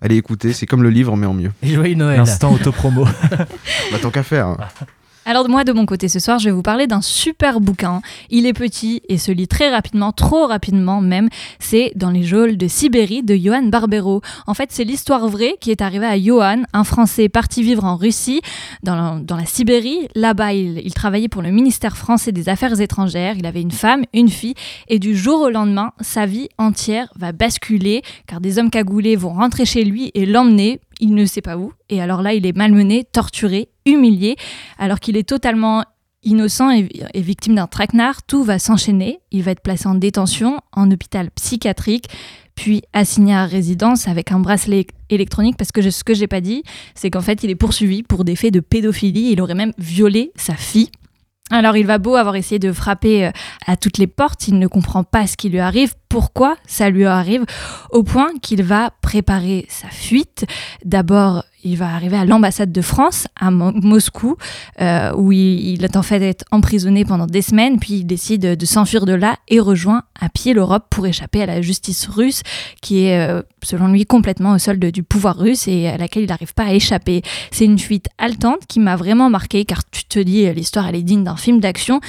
S3: Allez écouter, c'est comme le livre mais en mieux.
S2: et joyeux Noël.
S8: L'instant autopromo.
S3: Bah, tant qu'à faire.
S1: Alors moi de mon côté ce soir je vais vous parler d'un super bouquin. Il est petit et se lit très rapidement, trop rapidement même. C'est Dans les geôles de Sibérie de Johan Barbero. En fait c'est l'histoire vraie qui est arrivée à Johan, un Français parti vivre en Russie, dans la, Sibérie. Là-bas il, il travaillait pour le ministère français des Affaires étrangères. Il avait une femme, une fille et du jour au lendemain sa vie entière va basculer car des hommes cagoulés vont rentrer chez lui et l'emmener. Il ne sait pas où. Et alors là, il est malmené, torturé, humilié alors qu'il est totalement innocent et, victime d'un traquenard, tout va s'enchaîner. Il va être placé en détention, en hôpital psychiatrique, puis assigné à résidence avec un bracelet électronique parce que ce que j'ai pas dit, c'est qu'en fait, il est poursuivi pour des faits de pédophilie. Il aurait même violé sa fille. Alors il va beau avoir essayé de frapper euh, à toutes les portes, il ne comprend pas ce qui lui arrive, pourquoi ça lui arrive, au point qu'il va préparer sa fuite. D'abord, il va arriver à l'ambassade de France à Mo- Moscou, euh, où il, est en fait emprisonné pendant des semaines, puis il décide de s'enfuir de là et rejoint à pied l'Europe pour échapper à la justice russe, qui est euh, selon lui complètement au solde du pouvoir russe et à laquelle il n'arrive pas à échapper. C'est une fuite haletante qui m'a vraiment marqué, car tu te dis l'histoire elle est digne d'un film d'action.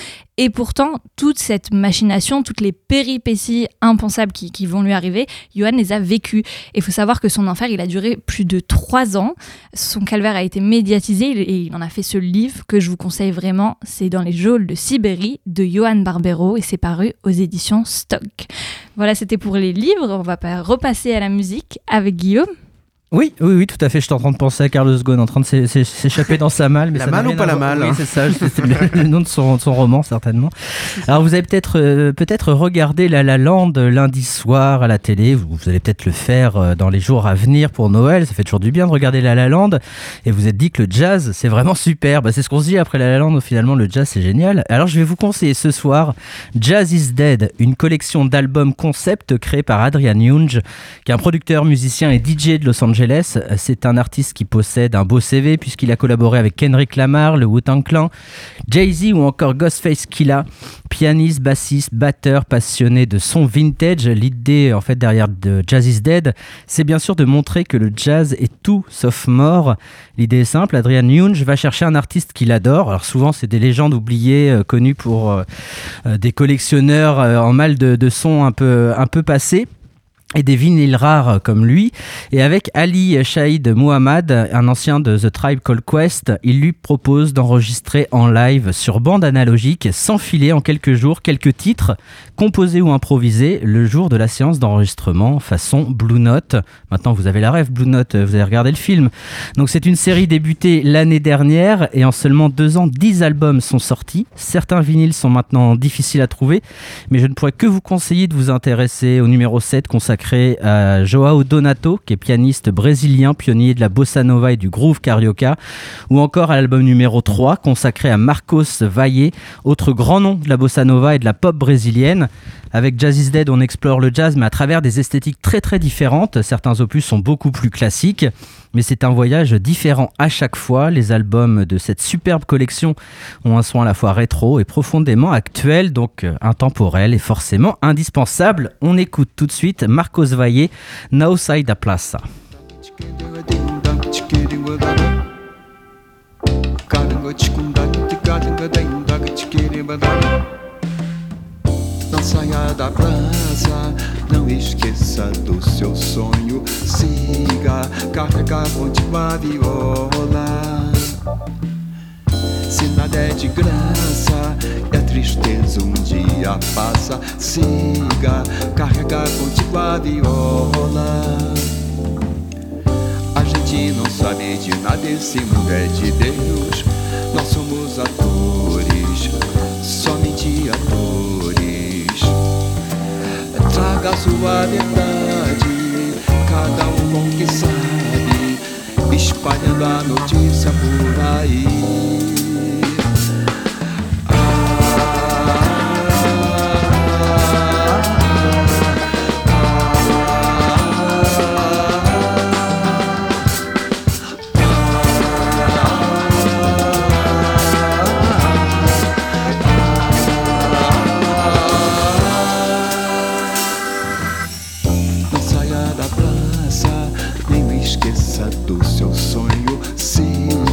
S1: Et pourtant, toute cette machination, toutes les péripéties impensables qui, vont lui arriver, Johan les a vécues. Et il faut savoir que son enfer, il a duré plus de trois ans. Son calvaire a été médiatisé et il en a fait ce livre que je vous conseille vraiment. C'est Dans les geôles de Sibérie de Johan Barbero et c'est paru aux éditions Stock. Voilà, c'était pour les livres. On va pas repasser à la musique avec Guillaume.
S2: Oui, oui, oui, tout à fait. Je suis en train de penser à Carlos Ghosn en train de s'é- s'é- s'échapper dans sa malle. Mais
S3: La
S2: ça
S3: malle ou pas la malle,
S2: Oui,
S3: hein
S2: c'est ça. C'est bien le nom de son, de son roman, certainement. Alors, vous avez peut-être euh, peut-être regardé La La Land lundi soir à la télé. Vous, vous allez peut-être le faire euh, dans les jours à venir pour Noël. Ça fait toujours du bien de regarder La La Land. Et vous êtes dit que le jazz, c'est vraiment super. Bah, c'est ce qu'on se dit après La La Land. Finalement, le jazz, c'est génial. Alors, je vais vous conseiller ce soir Jazz is Dead, une collection d'albums concept créée par Adrian Younge, qui est un producteur, musicien et DJ de Los Angeles. C'est un artiste qui possède un beau CV puisqu'il a collaboré avec Kendrick Lamar, le Wu-Tang Clan, Jay-Z ou encore Ghostface Killah, pianiste, bassiste, batteur, passionné de son vintage. L'idée en fait derrière de Jazz is Dead, c'est bien sûr de montrer que le jazz est tout sauf mort. L'idée est simple, Adrian Younge va chercher un artiste qu'il adore. Alors souvent c'est des légendes oubliées, euh, connues pour euh, euh, des collectionneurs en mal de, de sons un peu, un peu passés et des vinyles rares comme lui. Et avec Ali Shahid Muhammad, un ancien de The Tribe Called Quest, il lui propose d'enregistrer en live sur bande analogique, sans filer en quelques jours, quelques titres composés ou improvisés le jour de la séance d'enregistrement façon Blue Note. Maintenant vous avez la rêve Blue Note, vous avez regardé le film. Donc c'est une série débutée l'année dernière et en seulement deux ans, 10 albums sont sortis. Certains vinyles sont maintenant difficiles à trouver, mais je ne pourrais que vous conseiller de vous intéresser au numéro 7 consacré à Joao Donato, qui est pianiste brésilien, pionnier de la bossa nova et du groove carioca, ou encore à l'album numéro 3 consacré à Marcos Valle, autre grand nom de la bossa nova et de la pop brésilienne. Avec Jazz is Dead, on explore le jazz, mais à travers des esthétiques très très différentes. Certains opus sont beaucoup plus classiques, mais c'est un voyage différent à chaque fois. Les albums de cette superbe collection ont un son à la fois rétro et profondément actuel, donc euh, intemporel et forcément indispensable. On écoute tout de suite Marcos Valle, No Sai da Plaza.
S5: Saia da praça, não esqueça do seu sonho. Siga, carrega contigo a viola. Se nada é de graça a tristeza um dia passa, siga, carrega contigo a viola. A gente não sabe de nada, esse mundo é de Deus. Nós somos atores, Traga sua verdade, cada um com o que sabe, espalhando a notícia por aí.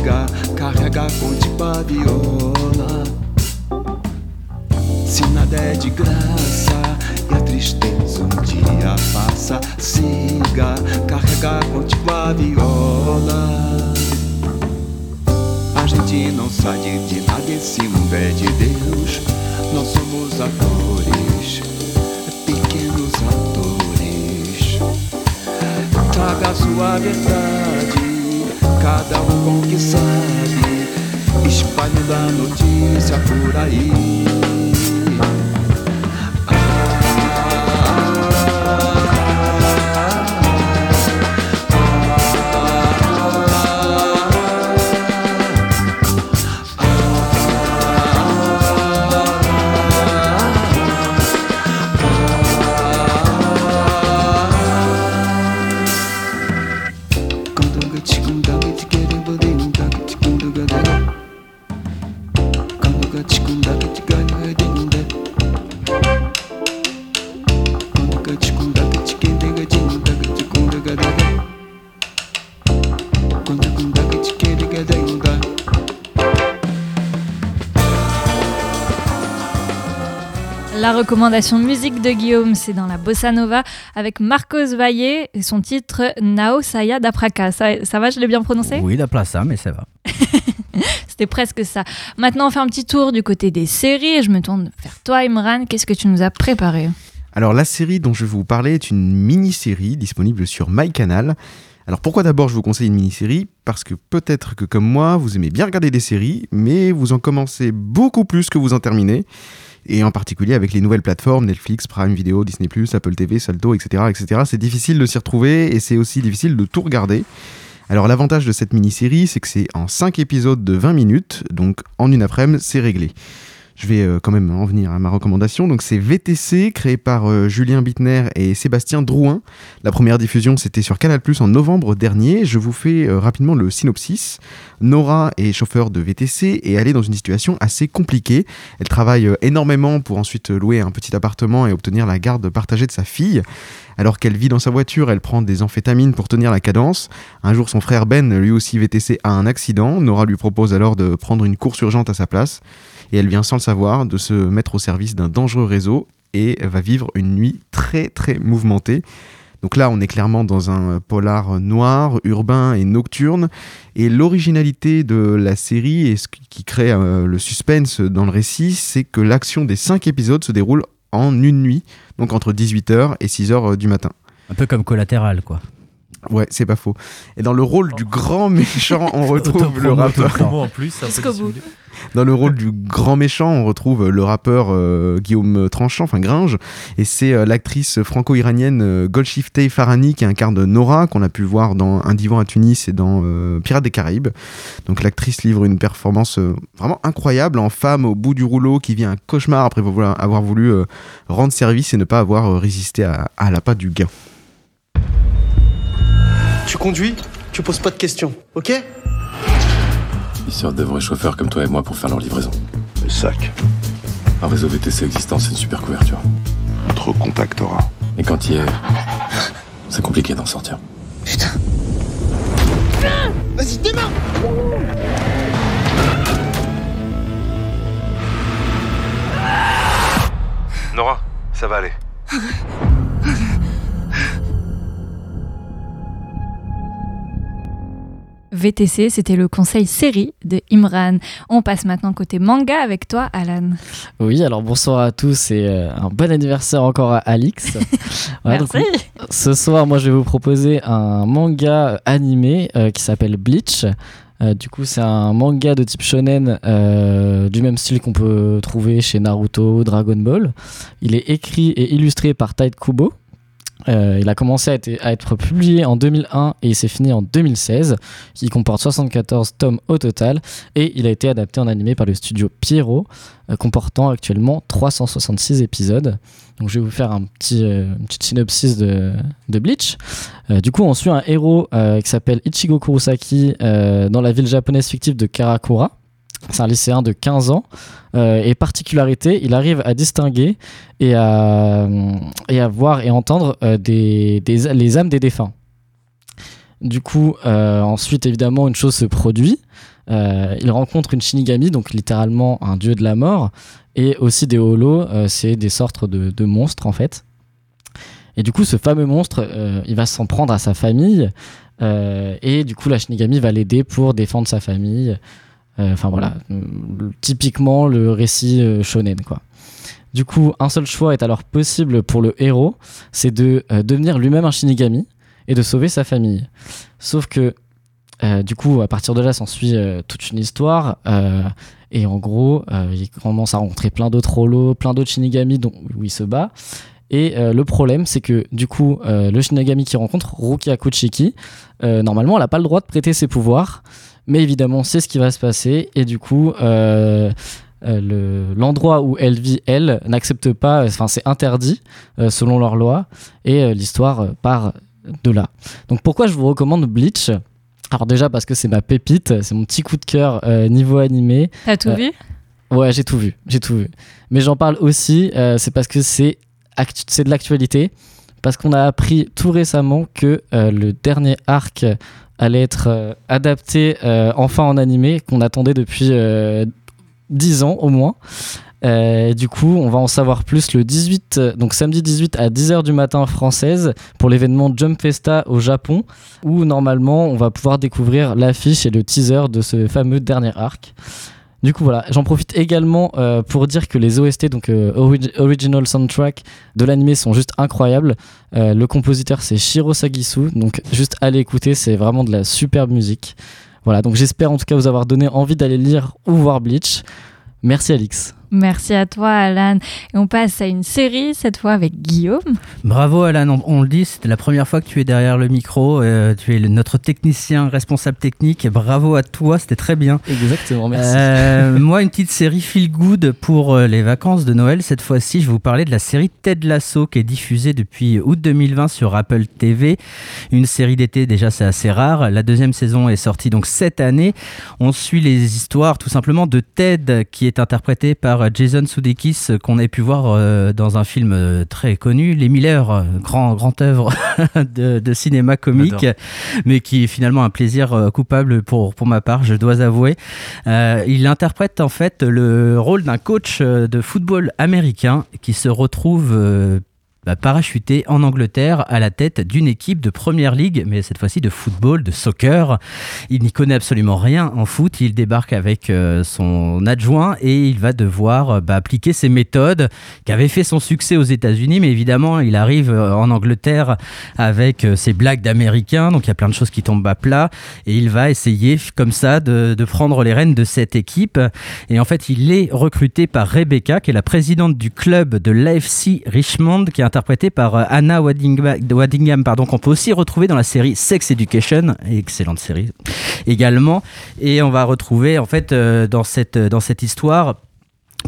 S5: Siga, carrega a viola. Se nada é de graça e a tristeza um dia passa, siga, carrega a viola. A gente não sabe de nada, esse mundo é de Deus. Nós somos atores, pequenos atores. Traga sua verdade, cada um com o que sabe, espalhando a notícia por aí.
S1: Recommandation musique de Guillaume, c'est dans la bossa nova avec Marcos Valle et son titre Nao Saya d'Apraka. Ça, ça va, je l'ai bien prononcé?
S2: Oui, la place, mais ça va.
S1: C'était presque ça. Maintenant, on fait un petit tour du côté des séries et je me tourne vers toi, Imran. Qu'est-ce que tu nous as préparé?
S3: Alors la série dont je vais vous parler est une mini-série disponible sur MyCanal. Alors pourquoi d'abord je vous conseille une mini-série? Parce que peut-être que comme moi, vous aimez bien regarder des séries, mais vous en commencez beaucoup plus que vous en terminez. Et en particulier avec les nouvelles plateformes, Netflix, Prime Video, Disney+, Apple TV, Salto, etc. etc. c'est difficile de s'y retrouver et c'est aussi difficile de tout regarder. Alors l'avantage de cette mini-série, c'est que c'est en 5 épisodes de 20 minutes, donc en une après-midi, c'est réglé. Je vais euh, quand même en venir à ma recommandation. Donc c'est VTC, créé par euh, Julien Bittner et Sébastien Drouin. La première diffusion, c'était sur Canal+, en novembre dernier. Je vous fais euh, rapidement le synopsis. Nora est chauffeur de VTC et elle est dans une situation assez compliquée. Elle travaille énormément pour ensuite louer un petit appartement et obtenir la garde partagée de sa fille. Alors qu'elle vit dans sa voiture, elle prend des amphétamines pour tenir la cadence. Un jour, son frère Ben, lui aussi VTC, a un accident. Nora lui propose alors de prendre une course urgente à sa place. Et elle vient sans le savoir de se mettre au service d'un dangereux réseau et va vivre une nuit très très mouvementée. Donc là, on est clairement dans un polar noir, urbain et nocturne. Et l'originalité de la série et ce qui crée euh, le suspense dans le récit, c'est que l'action des cinq épisodes se déroule en une nuit, donc entre 18h et 6h du matin.
S2: Un peu comme collatéral, quoi.
S3: Ouais, c'est pas faux. Et dans le rôle du grand méchant, on retrouve le rappeur.
S8: en plus.
S3: Dans le rôle du grand méchant, on retrouve le rappeur euh, Guillaume Tranchant, enfin Gringe, et c'est euh, l'actrice franco-iranienne euh, Golshifteh Farhani qui incarne Nora, qu'on a pu voir dans Un divan à Tunis et dans euh, Pirates des Caraïbes. Donc l'actrice livre une performance euh, vraiment incroyable en femme au bout du rouleau qui vit un cauchemar après avoir voulu euh, rendre service et ne pas avoir euh, résisté à, à la patte du gain.
S12: Tu conduis, tu poses pas de questions, ok
S13: Ils sortent de vrais chauffeurs comme toi et moi pour faire leur livraison.
S14: Le sac.
S13: Un réseau VTC existant, c'est une super couverture.
S14: On te recontactera.
S13: Et quand il est. C'est compliqué d'en sortir.
S12: Vas-y, démarre
S14: Nora, ça va aller.
S1: VTC, c'était le conseil série de Imran. On passe maintenant côté manga avec toi, Alan.
S10: Oui, alors bonsoir à tous et euh, un bon anniversaire encore à Alix. Donc,
S1: Merci.
S10: ce soir, moi, je vais vous proposer un manga animé euh, qui s'appelle Bleach. Euh, du coup, c'est un manga de type shonen euh, du même style qu'on peut trouver chez Naruto, Dragon Ball. Il est écrit et illustré par Tide Kubo. Euh, il a commencé à être, publié en 2001 et il s'est fini en 2016. Il comporte 74 tomes au total et il a été adapté en animé par le studio Pierrot, euh, comportant actuellement 366 épisodes. Je vais vous faire un petit, euh, une petite synopsis de, Bleach. Du coup, on suit un héros qui s'appelle Ichigo Kurosaki dans la ville japonaise fictive de Karakura. C'est un lycéen de 15 ans. Euh, et particularité, il arrive à distinguer et à, à voir et entendre euh, les âmes des défunts. Du coup, euh, ensuite, évidemment, une chose se produit. Euh, il rencontre une Shinigami, donc littéralement un dieu de la mort, et aussi des holos, euh, c'est des sortes de, de monstres en fait. Et du coup, ce fameux monstre, euh, il va s'en prendre à sa famille, euh, et du coup, la Shinigami va l'aider pour défendre sa famille. Euh, Enfin voilà, euh, typiquement le récit euh, shonen quoi. Du coup, un seul choix est alors possible pour le héros, c'est de devenir lui-même un Shinigami et de sauver sa famille. Sauf que, du coup, à partir de là, s'ensuit toute une histoire. et en gros, il commence à rencontrer plein d'autres holos, plein d'autres Shinigami dont, où il se bat. Et le problème, c'est que du coup, le Shinigami qu'il rencontre, Ruki Akuchiki, euh, normalement, elle n'a pas le droit de prêter ses pouvoirs. Mais évidemment, c'est ce qui va se passer. Et du coup, euh, euh, le- l'endroit où elle vit, elle, n'accepte pas, enfin, c'est interdit euh, selon leur loi. Et euh, l'histoire euh, part de là. Donc, pourquoi je vous recommande Bleach? Alors déjà parce que c'est ma pépite, c'est mon petit coup de cœur euh, niveau animé.
S1: T'as tout
S10: Euh,
S1: vu?
S10: Ouais, j'ai tout vu, j'ai tout vu. Mais j'en parle aussi, euh, c'est parce que c'est de l'actualité, parce qu'on a appris tout récemment que euh, le dernier arc allait être euh, adapté euh, enfin en animé, qu'on attendait depuis euh, 10 ans au moins. Euh, du coup, on va en savoir plus le 18, euh, donc samedi 18 à 10h du matin française pour l'événement Jump Festa au Japon, où normalement on va pouvoir découvrir l'affiche et le teaser de ce fameux dernier arc. Du coup, voilà, j'en profite également euh, pour dire que les OST, donc euh, ori- Original Soundtrack de l'anime, sont juste incroyables. Euh, le compositeur, c'est Shiro Sagisu, donc juste allez écouter, c'est vraiment de la superbe musique. Voilà, donc j'espère en tout cas vous avoir donné envie d'aller lire ou voir Bleach. Merci Alix.
S1: Merci à toi, Alan. Et on passe à une série, cette fois avec Guillaume.
S2: Bravo Alan, on, on le dit, c'était la première fois que tu es derrière le micro, euh, tu es le- notre technicien responsable technique, et bravo à toi, c'était très bien.
S10: Exactement, merci.
S2: Euh, moi, une petite série feel good pour euh, les vacances de Noël. Cette fois-ci, je vais vous parler de la série Ted Lasso qui est diffusée depuis août 2020 sur Apple TV. Une série d'été, déjà, c'est assez rare. La deuxième saison est sortie donc cette année. On suit les histoires tout simplement de Ted qui est interprété par Jason Sudeikis euh, qu'on a pu voir euh, dans un film euh, très connu, Les Miller, grand, grand œuvre de, de cinéma comique, mais qui est finalement un plaisir coupable pour, pour ma part, je dois avouer. Euh, il interprète en fait le rôle d'un coach de football américain qui se retrouve parachuté en Angleterre à la tête d'une équipe de première ligue, mais cette fois-ci de football, de soccer. Il n'y connaît absolument rien en foot. Il débarque avec euh, son adjoint et il va devoir euh, bah, appliquer ses méthodes qui avaient fait son succès aux États-Unis, mais évidemment, il arrive euh, en Angleterre avec ses blagues d'américain, donc il y a plein de choses qui tombent à plat et il va essayer comme ça de, prendre les rênes de cette équipe. Et en fait, il est recruté par Rebecca, qui est la présidente du club de l'AFC Richmond, qui est interprétée par euh, Anna Waddingham, qu'on peut aussi retrouver dans la série Sex Education, excellente série également. Et on va retrouver en fait euh, dans cette dans cette histoire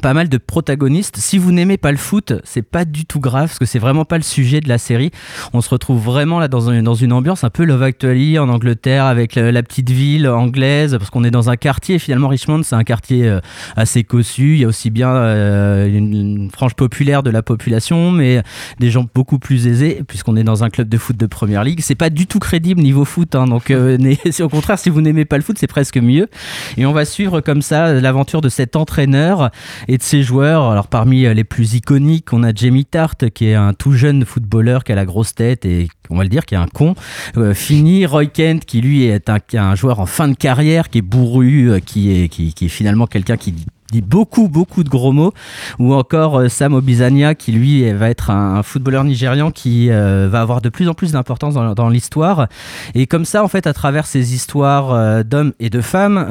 S2: pas mal de protagonistes. Si vous n'aimez pas le foot, c'est pas du tout grave parce que c'est vraiment pas le sujet de la série. On se retrouve vraiment là dans, un- dans une ambiance un peu Love Actually en Angleterre avec la, petite ville anglaise parce qu'on est dans un quartier. Finalement, Richmond, c'est un quartier euh, assez cossu. Il y a aussi bien euh, une, frange populaire de la population, mais des gens beaucoup plus aisés puisqu'on est dans un club de foot de première ligue. C'est pas du tout crédible niveau foot, hein, donc euh, au contraire si vous n'aimez pas le foot, c'est presque mieux. Et on va suivre comme ça l'aventure de cet entraîneur et de ses joueurs. Alors parmi euh, les plus iconiques, on a Jamie Tart qui est un tout jeune footballeur qui a la grosse tête et on va le dire qui est un con. Euh, fini Roy Kent qui lui est un, joueur en fin de carrière qui est bourru, euh, qui est finalement quelqu'un qui dit beaucoup beaucoup de gros mots. Ou encore euh, Sam Obisanya qui lui va être un, footballeur nigérian qui euh, va avoir de plus en plus d'importance dans, l'histoire. Et comme ça en fait à travers ces histoires euh, d'hommes et de femmes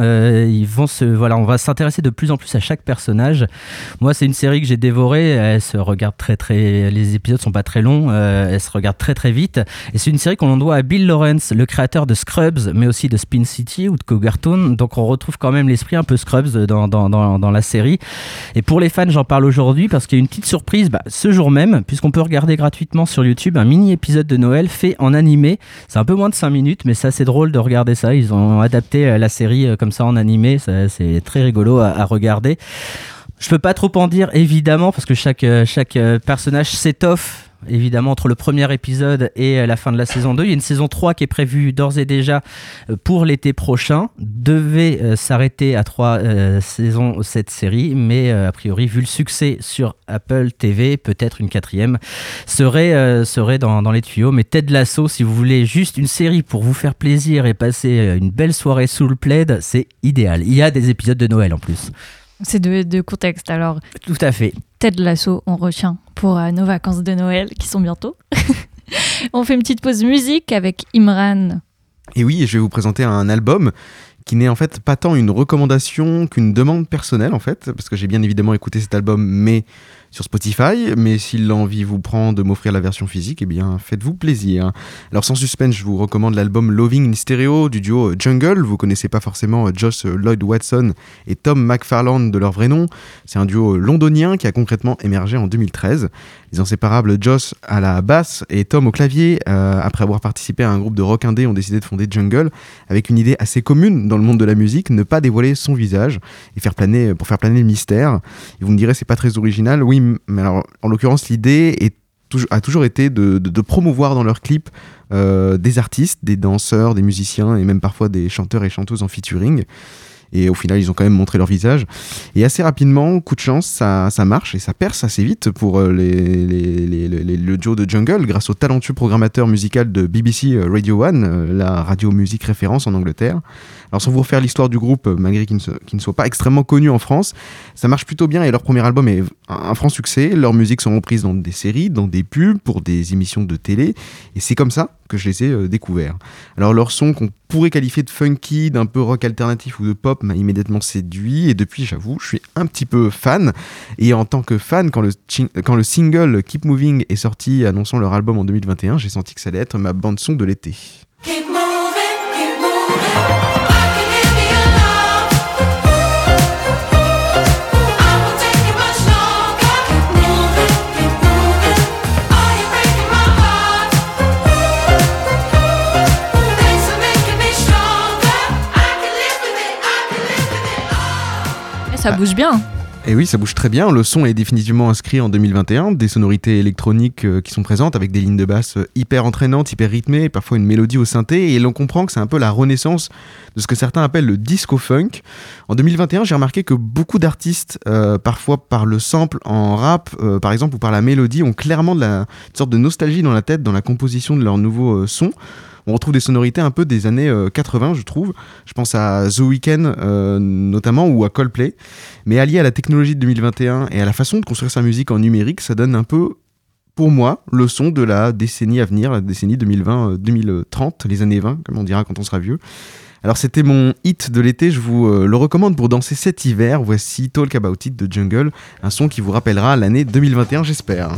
S2: ils vont se voilà on va s'intéresser de plus en plus à chaque personnage. Moi c'est une série que j'ai dévorée. Elle se regarde très très les épisodes sont pas très longs elle se regarde très très vite. Et c'est une série qu'on doit à Bill Lawrence le créateur de Scrubs mais aussi de Spin City ou de Cougartoon donc on retrouve quand même l'esprit un peu Scrubs dans la série. Et pour les fans j'en parle aujourd'hui parce qu'il y a une petite surprise bah, ce jour même puisqu'on peut regarder gratuitement sur YouTube un mini épisode de Noël fait en animé. C'est un peu moins de 5 minutes mais c'est assez drôle de regarder ça. Ils ont adapté euh, la série euh, comme ça en animé. C'est très rigolo à, regarder. Je peux pas trop en dire évidemment parce que chaque, euh, chaque personnage s'étoffe évidemment entre le premier épisode et euh, la fin de la saison 2. Il y a une saison 3 qui est prévue d'ores et déjà euh, pour l'été prochain. Devait euh, s'arrêter à trois euh, saisons cette série, mais a priori vu le succès sur Apple TV, peut-être une quatrième serait, serait dans, dans les tuyaux. Mais Ted Lasso, si vous voulez juste une série pour vous faire plaisir et passer une belle soirée sous le plaid, c'est idéal. Il y a des épisodes de Noël en plus.
S1: C'est de, de contexte alors.
S2: Tout à fait.
S1: Ted Lasso, on retient pour euh, nos vacances de Noël qui sont bientôt. on fait une petite pause musique avec Imran.
S3: Et oui, je vais vous présenter un album qui n'est en fait pas tant une recommandation qu'une demande personnelle en fait, parce que j'ai bien évidemment écouté cet album, mais sur Spotify, mais si l'envie vous prend de m'offrir la version physique, eh bien faites-vous plaisir. Alors sans suspense, je vous recommande l'album Loving in Stereo du duo Jungle. Vous connaissez pas forcément Josh Lloyd Watson et Tom McFarland de leur vrai nom. C'est un duo londonien qui a concrètement émergé en 2013. Les inséparables Josh à la basse et Tom au clavier, euh, après avoir participé à un groupe de rock indé, ont décidé de fonder Jungle avec une idée assez commune dans le monde de la musique, ne pas dévoiler son visage et faire planer, pour faire planer le mystère. Et vous me direz, c'est pas très original. Oui, mais alors, en l'occurrence, l'idée a toujours été de promouvoir dans leurs clips euh, des artistes, des danseurs, des musiciens et même parfois des chanteurs et chanteuses en featuring. Et au final, ils ont quand même montré leur visage. Et assez rapidement, coup de chance, ça, ça marche et ça perce assez vite pour euh, le duo de Jungle grâce au talentueux programmateur musical de BBC euh, Radio One, euh, la radio musique référence en Angleterre. Alors sans vous refaire l'histoire du groupe, malgré qu'il ne, se- qu'il ne soit pas extrêmement connu en France, ça marche plutôt bien et leur premier album est un, un franc succès. Leurs musiques sont reprises dans des séries, dans des pubs, pour des émissions de télé. Et c'est comme ça que je les ai euh, découverts. Alors leur son qu'on pourrait qualifier de funky, d'un peu rock alternatif ou de pop m'a immédiatement séduit. Et depuis, j'avoue, je suis un petit peu fan. Et en tant que fan, quand le, quand le single Keep Moving est sorti annonçant leur album en 2021, j'ai senti que ça allait être ma bande son de l'été.
S1: Ça bouge bien.
S3: Et oui, ça bouge très bien. Le son est définitivement inscrit en 2021. Des sonorités électroniques euh, qui sont présentes avec des lignes de basse euh, hyper entraînantes, hyper rythmées, parfois une mélodie au synthé. Et l'on comprend que c'est un peu la renaissance de ce que certains appellent le disco funk. En 2021, j'ai remarqué que beaucoup d'artistes, euh, parfois par le sample en rap, par exemple, ou par la mélodie, ont clairement de la, une sorte de nostalgie dans la tête dans la composition de leur nouveau son. On retrouve des sonorités un peu des années euh, 80, je trouve. Je pense à The Weeknd euh, notamment ou à Coldplay. Mais allié à la technologie de 2021 et à la façon de construire sa musique en numérique, ça donne un peu, pour moi, le son de la décennie à venir, la décennie 2020-2030, les années 20, comme on dira quand on sera vieux. Alors c'était mon hit de l'été, je vous euh, le recommande pour danser cet hiver. Voici Talk About It de Jungle, un son qui vous rappellera l'année 2021, j'espère.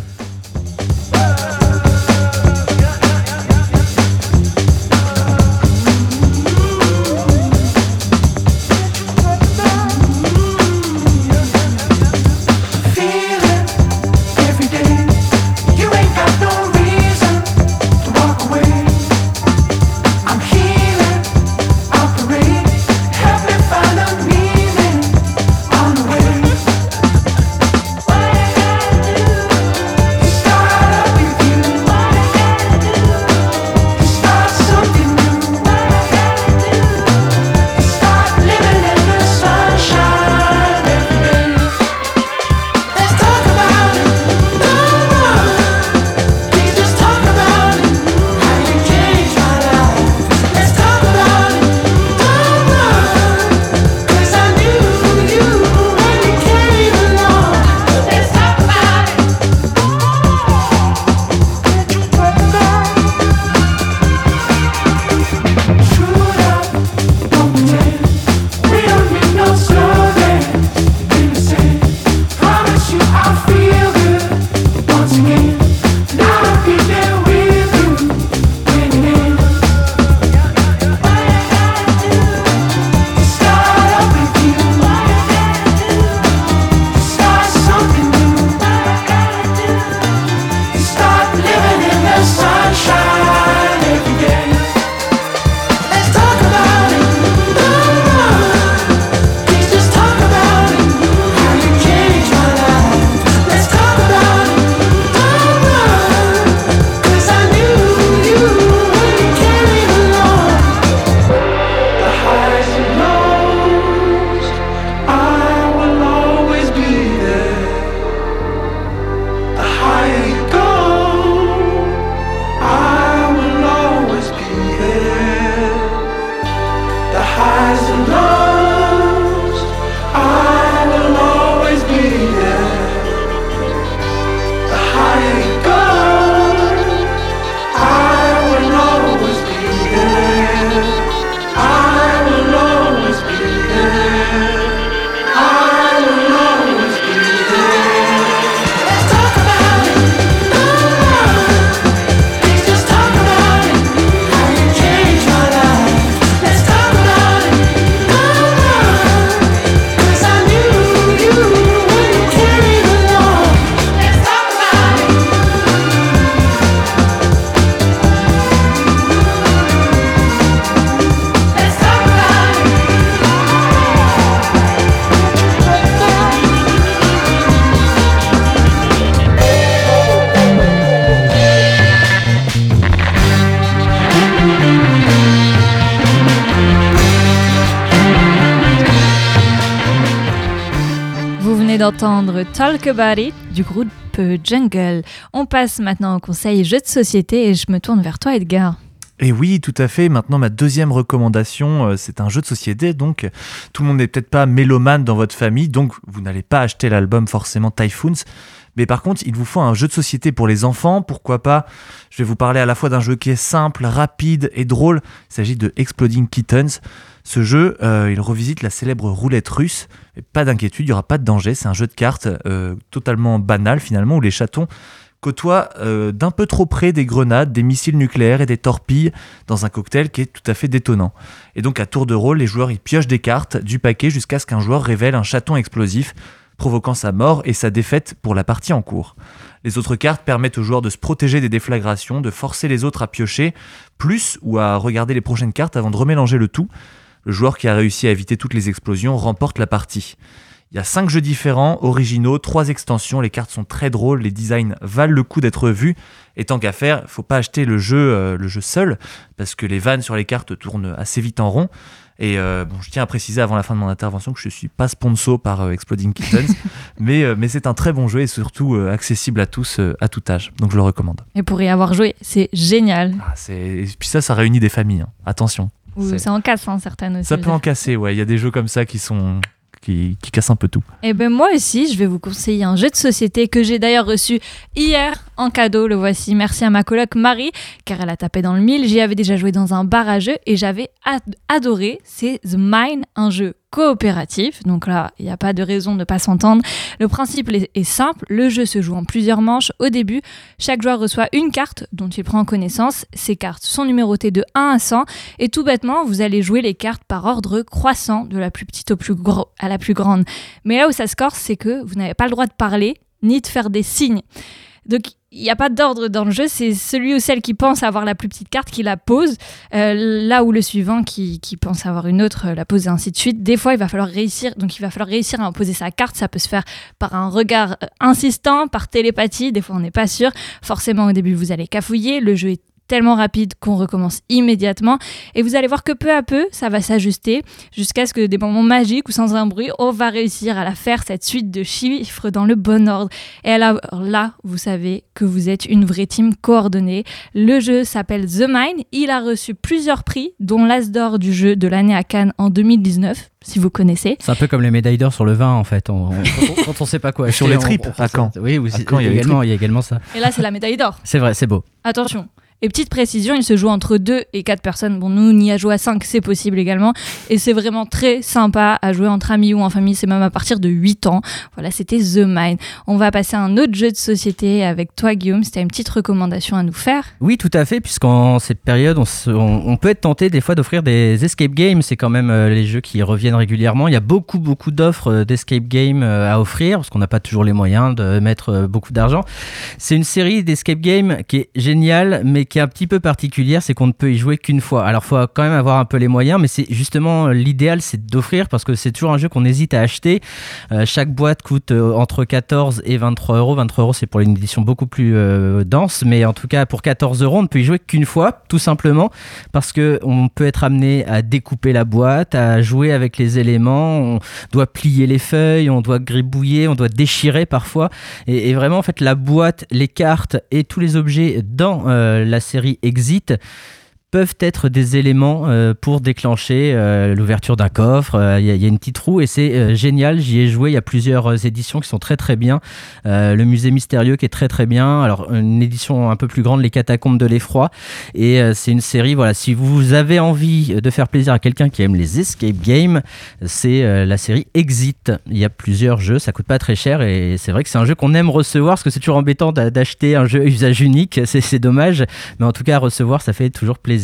S1: D'entendre Talk About It du groupe Jungle. On passe maintenant au conseil jeux de société et je me tourne vers toi Edgar.
S8: Et oui, tout à fait. Maintenant, ma deuxième recommandation, euh, c'est un jeu de société. Donc, tout le monde n'est peut-être pas mélomane dans votre famille, donc vous n'allez pas acheter l'album forcément Typhoons. Mais par contre, il vous faut un jeu de société pour les enfants. Pourquoi pas? Je vais vous parler à la fois d'un jeu qui est simple, rapide et drôle. Il s'agit de Exploding Kittens. Ce jeu, euh, il revisite la célèbre roulette russe. Pas d'inquiétude, il n'y aura pas de danger. C'est un jeu de cartes euh, totalement banal finalement, où les chatons côtoient euh, d'un peu trop près des grenades, des missiles nucléaires et des torpilles dans un cocktail qui est tout à fait détonnant. Et donc à tour de rôle, les joueurs ils piochent des cartes du paquet jusqu'à ce qu'un joueur révèle un chaton explosif, provoquant sa mort et sa défaite pour la partie en cours. Les autres cartes permettent aux joueurs de se protéger des déflagrations, de forcer les autres à piocher plus ou à regarder les prochaines cartes avant de remélanger le tout. Le joueur qui a réussi à éviter toutes les explosions remporte la partie. Il y a cinq jeux différents, originaux, trois extensions, les cartes sont très drôles, les designs valent le coup d'être vus, et tant qu'à faire, faut pas acheter le jeu, euh, le jeu seul, parce que les vannes sur les cartes tournent assez vite en rond. Et euh, bon, je tiens à préciser avant la fin de mon intervention que je suis pas sponsor par euh, Exploding Kittens, mais, mais c'est un très bon jeu et surtout accessible à tous, à tout âge. Donc je le recommande.
S1: Et pour y avoir joué, c'est génial.
S8: Ah, et puis ça, ça réunit des familles. hein. Attention.
S1: Ça en casse hein, certaines aussi.
S8: Ça peut en casser, ouais. Il y a des jeux comme ça qui sont qui, qui cassent un peu tout.
S1: Et ben moi aussi, je vais vous conseiller un jeu de société que j'ai d'ailleurs reçu hier en cadeau. Le voici. Merci à ma coloc Marie, car elle a tapé dans le mille. J'y avais déjà joué dans un bar à jeux et j'avais ad- adoré. C'est The Mine, un jeu coopératif. Donc là, il n'y a pas de raison de ne pas s'entendre. Le principe est, simple. Le jeu se joue en plusieurs manches. Au début, chaque joueur reçoit une carte dont il prend connaissance. Ces cartes sont numérotées de 1 à 100 et tout bêtement, vous allez jouer les cartes par ordre croissant de la plus petite au plus gros, à la plus grande. Mais là où ça se corse, c'est que vous n'avez pas le droit de parler ni de faire des signes. Donc il n'y a pas d'ordre dans le jeu, c'est celui ou celle qui pense avoir la plus petite carte qui la pose, euh, là où le suivant qui, qui pense avoir une autre euh, la pose et ainsi de suite. Des fois, il va falloir réussir, donc il va falloir réussir à imposer sa carte. Ça peut se faire par un regard euh, insistant, par télépathie. Des fois, on n'est pas sûr. Forcément, au début, vous allez cafouiller. Le jeu est tellement rapide qu'on recommence immédiatement et vous allez voir que peu à peu ça va s'ajuster jusqu'à ce que des moments magiques ou sans un bruit on va réussir à la faire cette suite de chiffres dans le bon ordre et alors là vous savez que vous êtes une vraie team coordonnée le jeu s'appelle The Mine il a reçu plusieurs prix dont l'As d'or du jeu de l'année à Cannes en 2019 si vous connaissez
S2: C'est un peu comme les médailles d'or sur le vin en fait. On- on- quand, on, quand on sait pas quoi
S8: Sur les tripes, à. Caen.
S2: Oui,
S8: À Caen, il y a les
S2: également, il y a également ça.
S1: et là c'est la médaille d'or
S2: C'est vrai, c'est beau.
S1: Attention. Et petite précision, il se joue entre 2 et 4 personnes. Bon, nous, on y a joué à 5, c'est possible également. Et c'est vraiment très sympa à jouer entre amis ou en famille. C'est même à partir de 8 ans. Voilà, c'était The Mind. On va passer à un autre jeu de société avec toi, Guillaume. C'était une petite recommandation à nous faire.
S2: Oui, tout à fait, puisqu'en cette période, on, peut être tenté des fois d'offrir des escape games. C'est quand même euh, les jeux qui reviennent régulièrement. Il y a beaucoup, beaucoup d'offres euh, d'escape games euh, à offrir, parce qu'on n'a pas toujours les moyens de mettre beaucoup d'argent. C'est une série d'escape games qui est géniale, mais qui est un petit peu particulière, c'est qu'on ne peut y jouer qu'une fois. Alors, faut quand même avoir un peu les moyens, mais c'est justement euh, l'idéal, c'est d'offrir, parce que c'est toujours un jeu qu'on hésite à acheter. Euh, chaque boîte coûte euh, entre 14 et 23 euros. 23 euros, c'est pour une édition beaucoup plus dense, mais en tout cas, pour 14 euros, on ne peut y jouer qu'une fois, tout simplement, parce que on peut être amené à découper la boîte, à jouer avec les éléments, on doit plier les feuilles, on doit gribouiller, on doit déchirer parfois, et, vraiment, en fait, la boîte, les cartes et tous les objets dans la série Exit peuvent être des éléments euh, pour déclencher euh, l'ouverture d'un coffre. Euh, Il y, a- une petite roue et c'est génial. J'y ai joué. Il y a plusieurs éditions qui sont très très bien. Le musée mystérieux qui est très très bien. Alors une édition un peu plus grande, les catacombes de l'effroi. Et c'est une série. Voilà, si vous avez envie de faire plaisir à quelqu'un qui aime les escape games, c'est la série Exit. Il y a plusieurs jeux. Ça coûte pas très cher et c'est vrai que c'est un jeu qu'on aime recevoir parce que c'est toujours embêtant d'a- d'acheter un jeu usage unique. C'est dommage, mais en tout cas recevoir, ça fait toujours plaisir.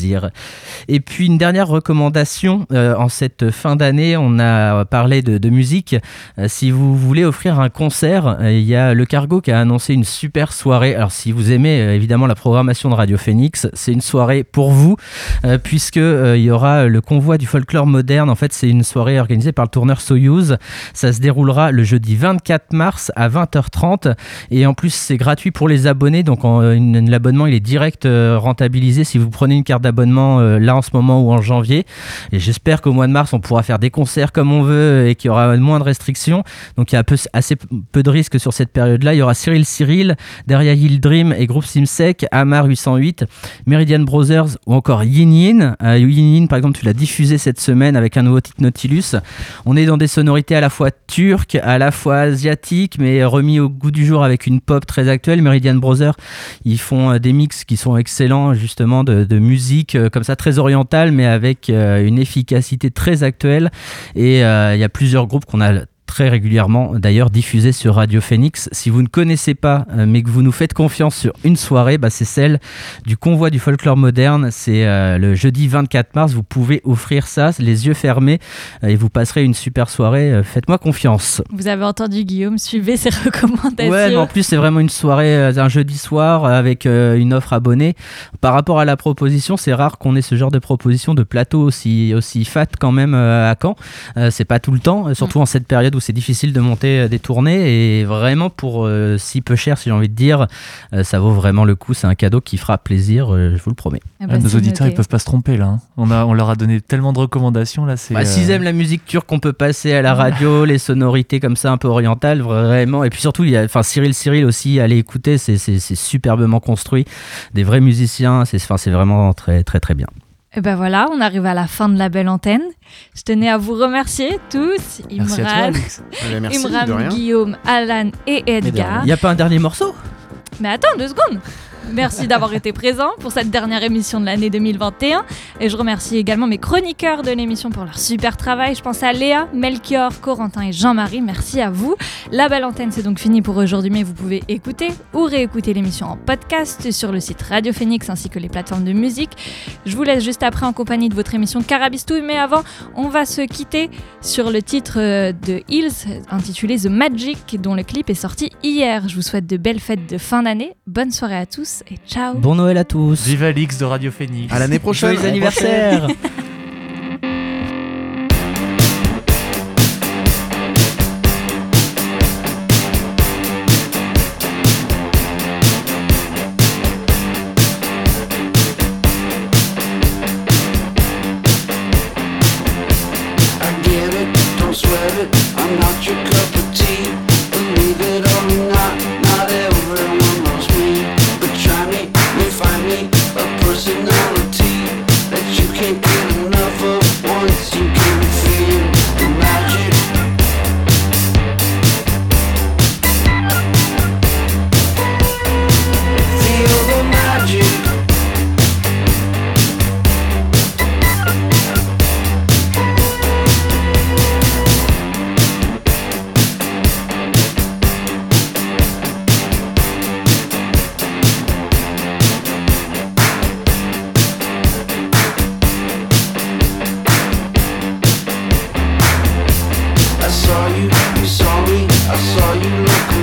S2: Et puis une dernière recommandation, euh, en cette fin d'année, on a parlé de, musique. Euh, si vous voulez offrir un concert, euh, il y a Le Cargo qui a annoncé une super soirée. Alors si vous aimez évidemment la programmation de Radio Phoenix, c'est une soirée pour vous, puisque il y aura le convoi du folklore moderne. En fait, c'est une soirée organisée par le tourneur Soyuz. Ça se déroulera le jeudi 24 mars à 20h30 et en plus c'est gratuit pour les abonnés. Donc l'abonnement il est direct rentabilisé si vous prenez une carte d'abonnements euh, là en ce moment ou en janvier. Et j'espère qu'au mois de mars, on pourra faire des concerts comme on veut et qu'il y aura moins de restrictions. Donc il y a assez peu de risques sur cette période-là. Il y aura Cyril Cyril, Derrière Hill Dream et Groupe Simsec, Amar 808, Meridian Brothers ou encore Yin Yin. Euh, Yin Yin, par exemple, tu l'as diffusé cette semaine avec un nouveau titre Nautilus. On est dans des sonorités à la fois turques, à la fois asiatiques, mais remis au goût du jour avec une pop très actuelle. Meridian Brothers, ils font euh, des mix qui sont excellents, justement, de musique euh, comme ça, très orientale, mais avec euh, une efficacité très actuelle. Et euh, il y a plusieurs groupes qu'on a très régulièrement d'ailleurs diffusés sur Radio Phoenix. Si vous ne connaissez pas, euh, mais que vous nous faites confiance sur une soirée, bah, c'est celle du convoi du folklore moderne. C'est euh, le jeudi 24 mars. Vous pouvez offrir ça, les yeux fermés, euh, et vous passerez une super soirée. Faites-moi confiance.
S1: Vous avez entendu Guillaume, suivez ses recommandations.
S2: Ouais, mais en plus c'est vraiment une soirée, un jeudi soir avec euh, une offre abonnée. Par rapport à la proposition, c'est rare qu'on ait ce genre de proposition de plateau aussi aussi fat quand même euh, à Caen. C'est pas tout le temps, surtout en cette période où c'est difficile de monter euh, des tournées et vraiment pour euh, si peu cher, si j'ai envie de dire, euh, ça vaut vraiment le coup. C'est un cadeau qui fera plaisir, euh, je vous le promets.
S1: Ah bah,
S8: Ah, nos
S1: c'est
S8: auditeurs,
S1: noté.
S8: ils peuvent pas se tromper là. hein. On, a, on leur a donné tellement de recommandations là. c'est,
S2: Bah,
S8: euh,
S2: S'ils aiment la musique turque qu'on peut passer à la radio, les sonorités comme ça un peu orientales, vraiment. Et puis surtout, il y a, enfin Cyril Cyril aussi, allez écouter, c'est superbement construit, des vrais musiciens, c'est vraiment très très très bien.
S1: Et ben voilà, on arrive à la fin de la belle antenne. Je tenais à vous remercier tous,
S2: Merci à toi,
S1: Imran,
S2: Alex.
S3: Merci,
S1: Imran. Guillaume, Alan et Edgar.
S2: Il n'y a pas un dernier morceau?
S1: Mais attends deux secondes. Merci d'avoir été présent pour cette dernière émission de l'année 2021. Et je remercie également mes chroniqueurs de l'émission pour leur super travail. Je pense à Léa, Melchior, Corentin et Jean-Marie. Merci à vous. La belle antenne, c'est donc fini pour aujourd'hui, mais vous pouvez écouter ou réécouter l'émission en podcast sur le site Radio Phoenix ainsi que les plateformes de musique. Je vous laisse juste après en compagnie de votre émission Carabistouille. Mais avant, on va se quitter sur le titre euh, de Hills intitulé The Magic, dont le clip est sorti hier. Je vous souhaite de belles fêtes de fin d'année. Bonne soirée à tous et ciao.
S2: Bon Noël à tous.
S8: Vive Alix de Radio Phoenix.
S3: À l'année prochaine.
S2: Joyeux anniversaire saw you look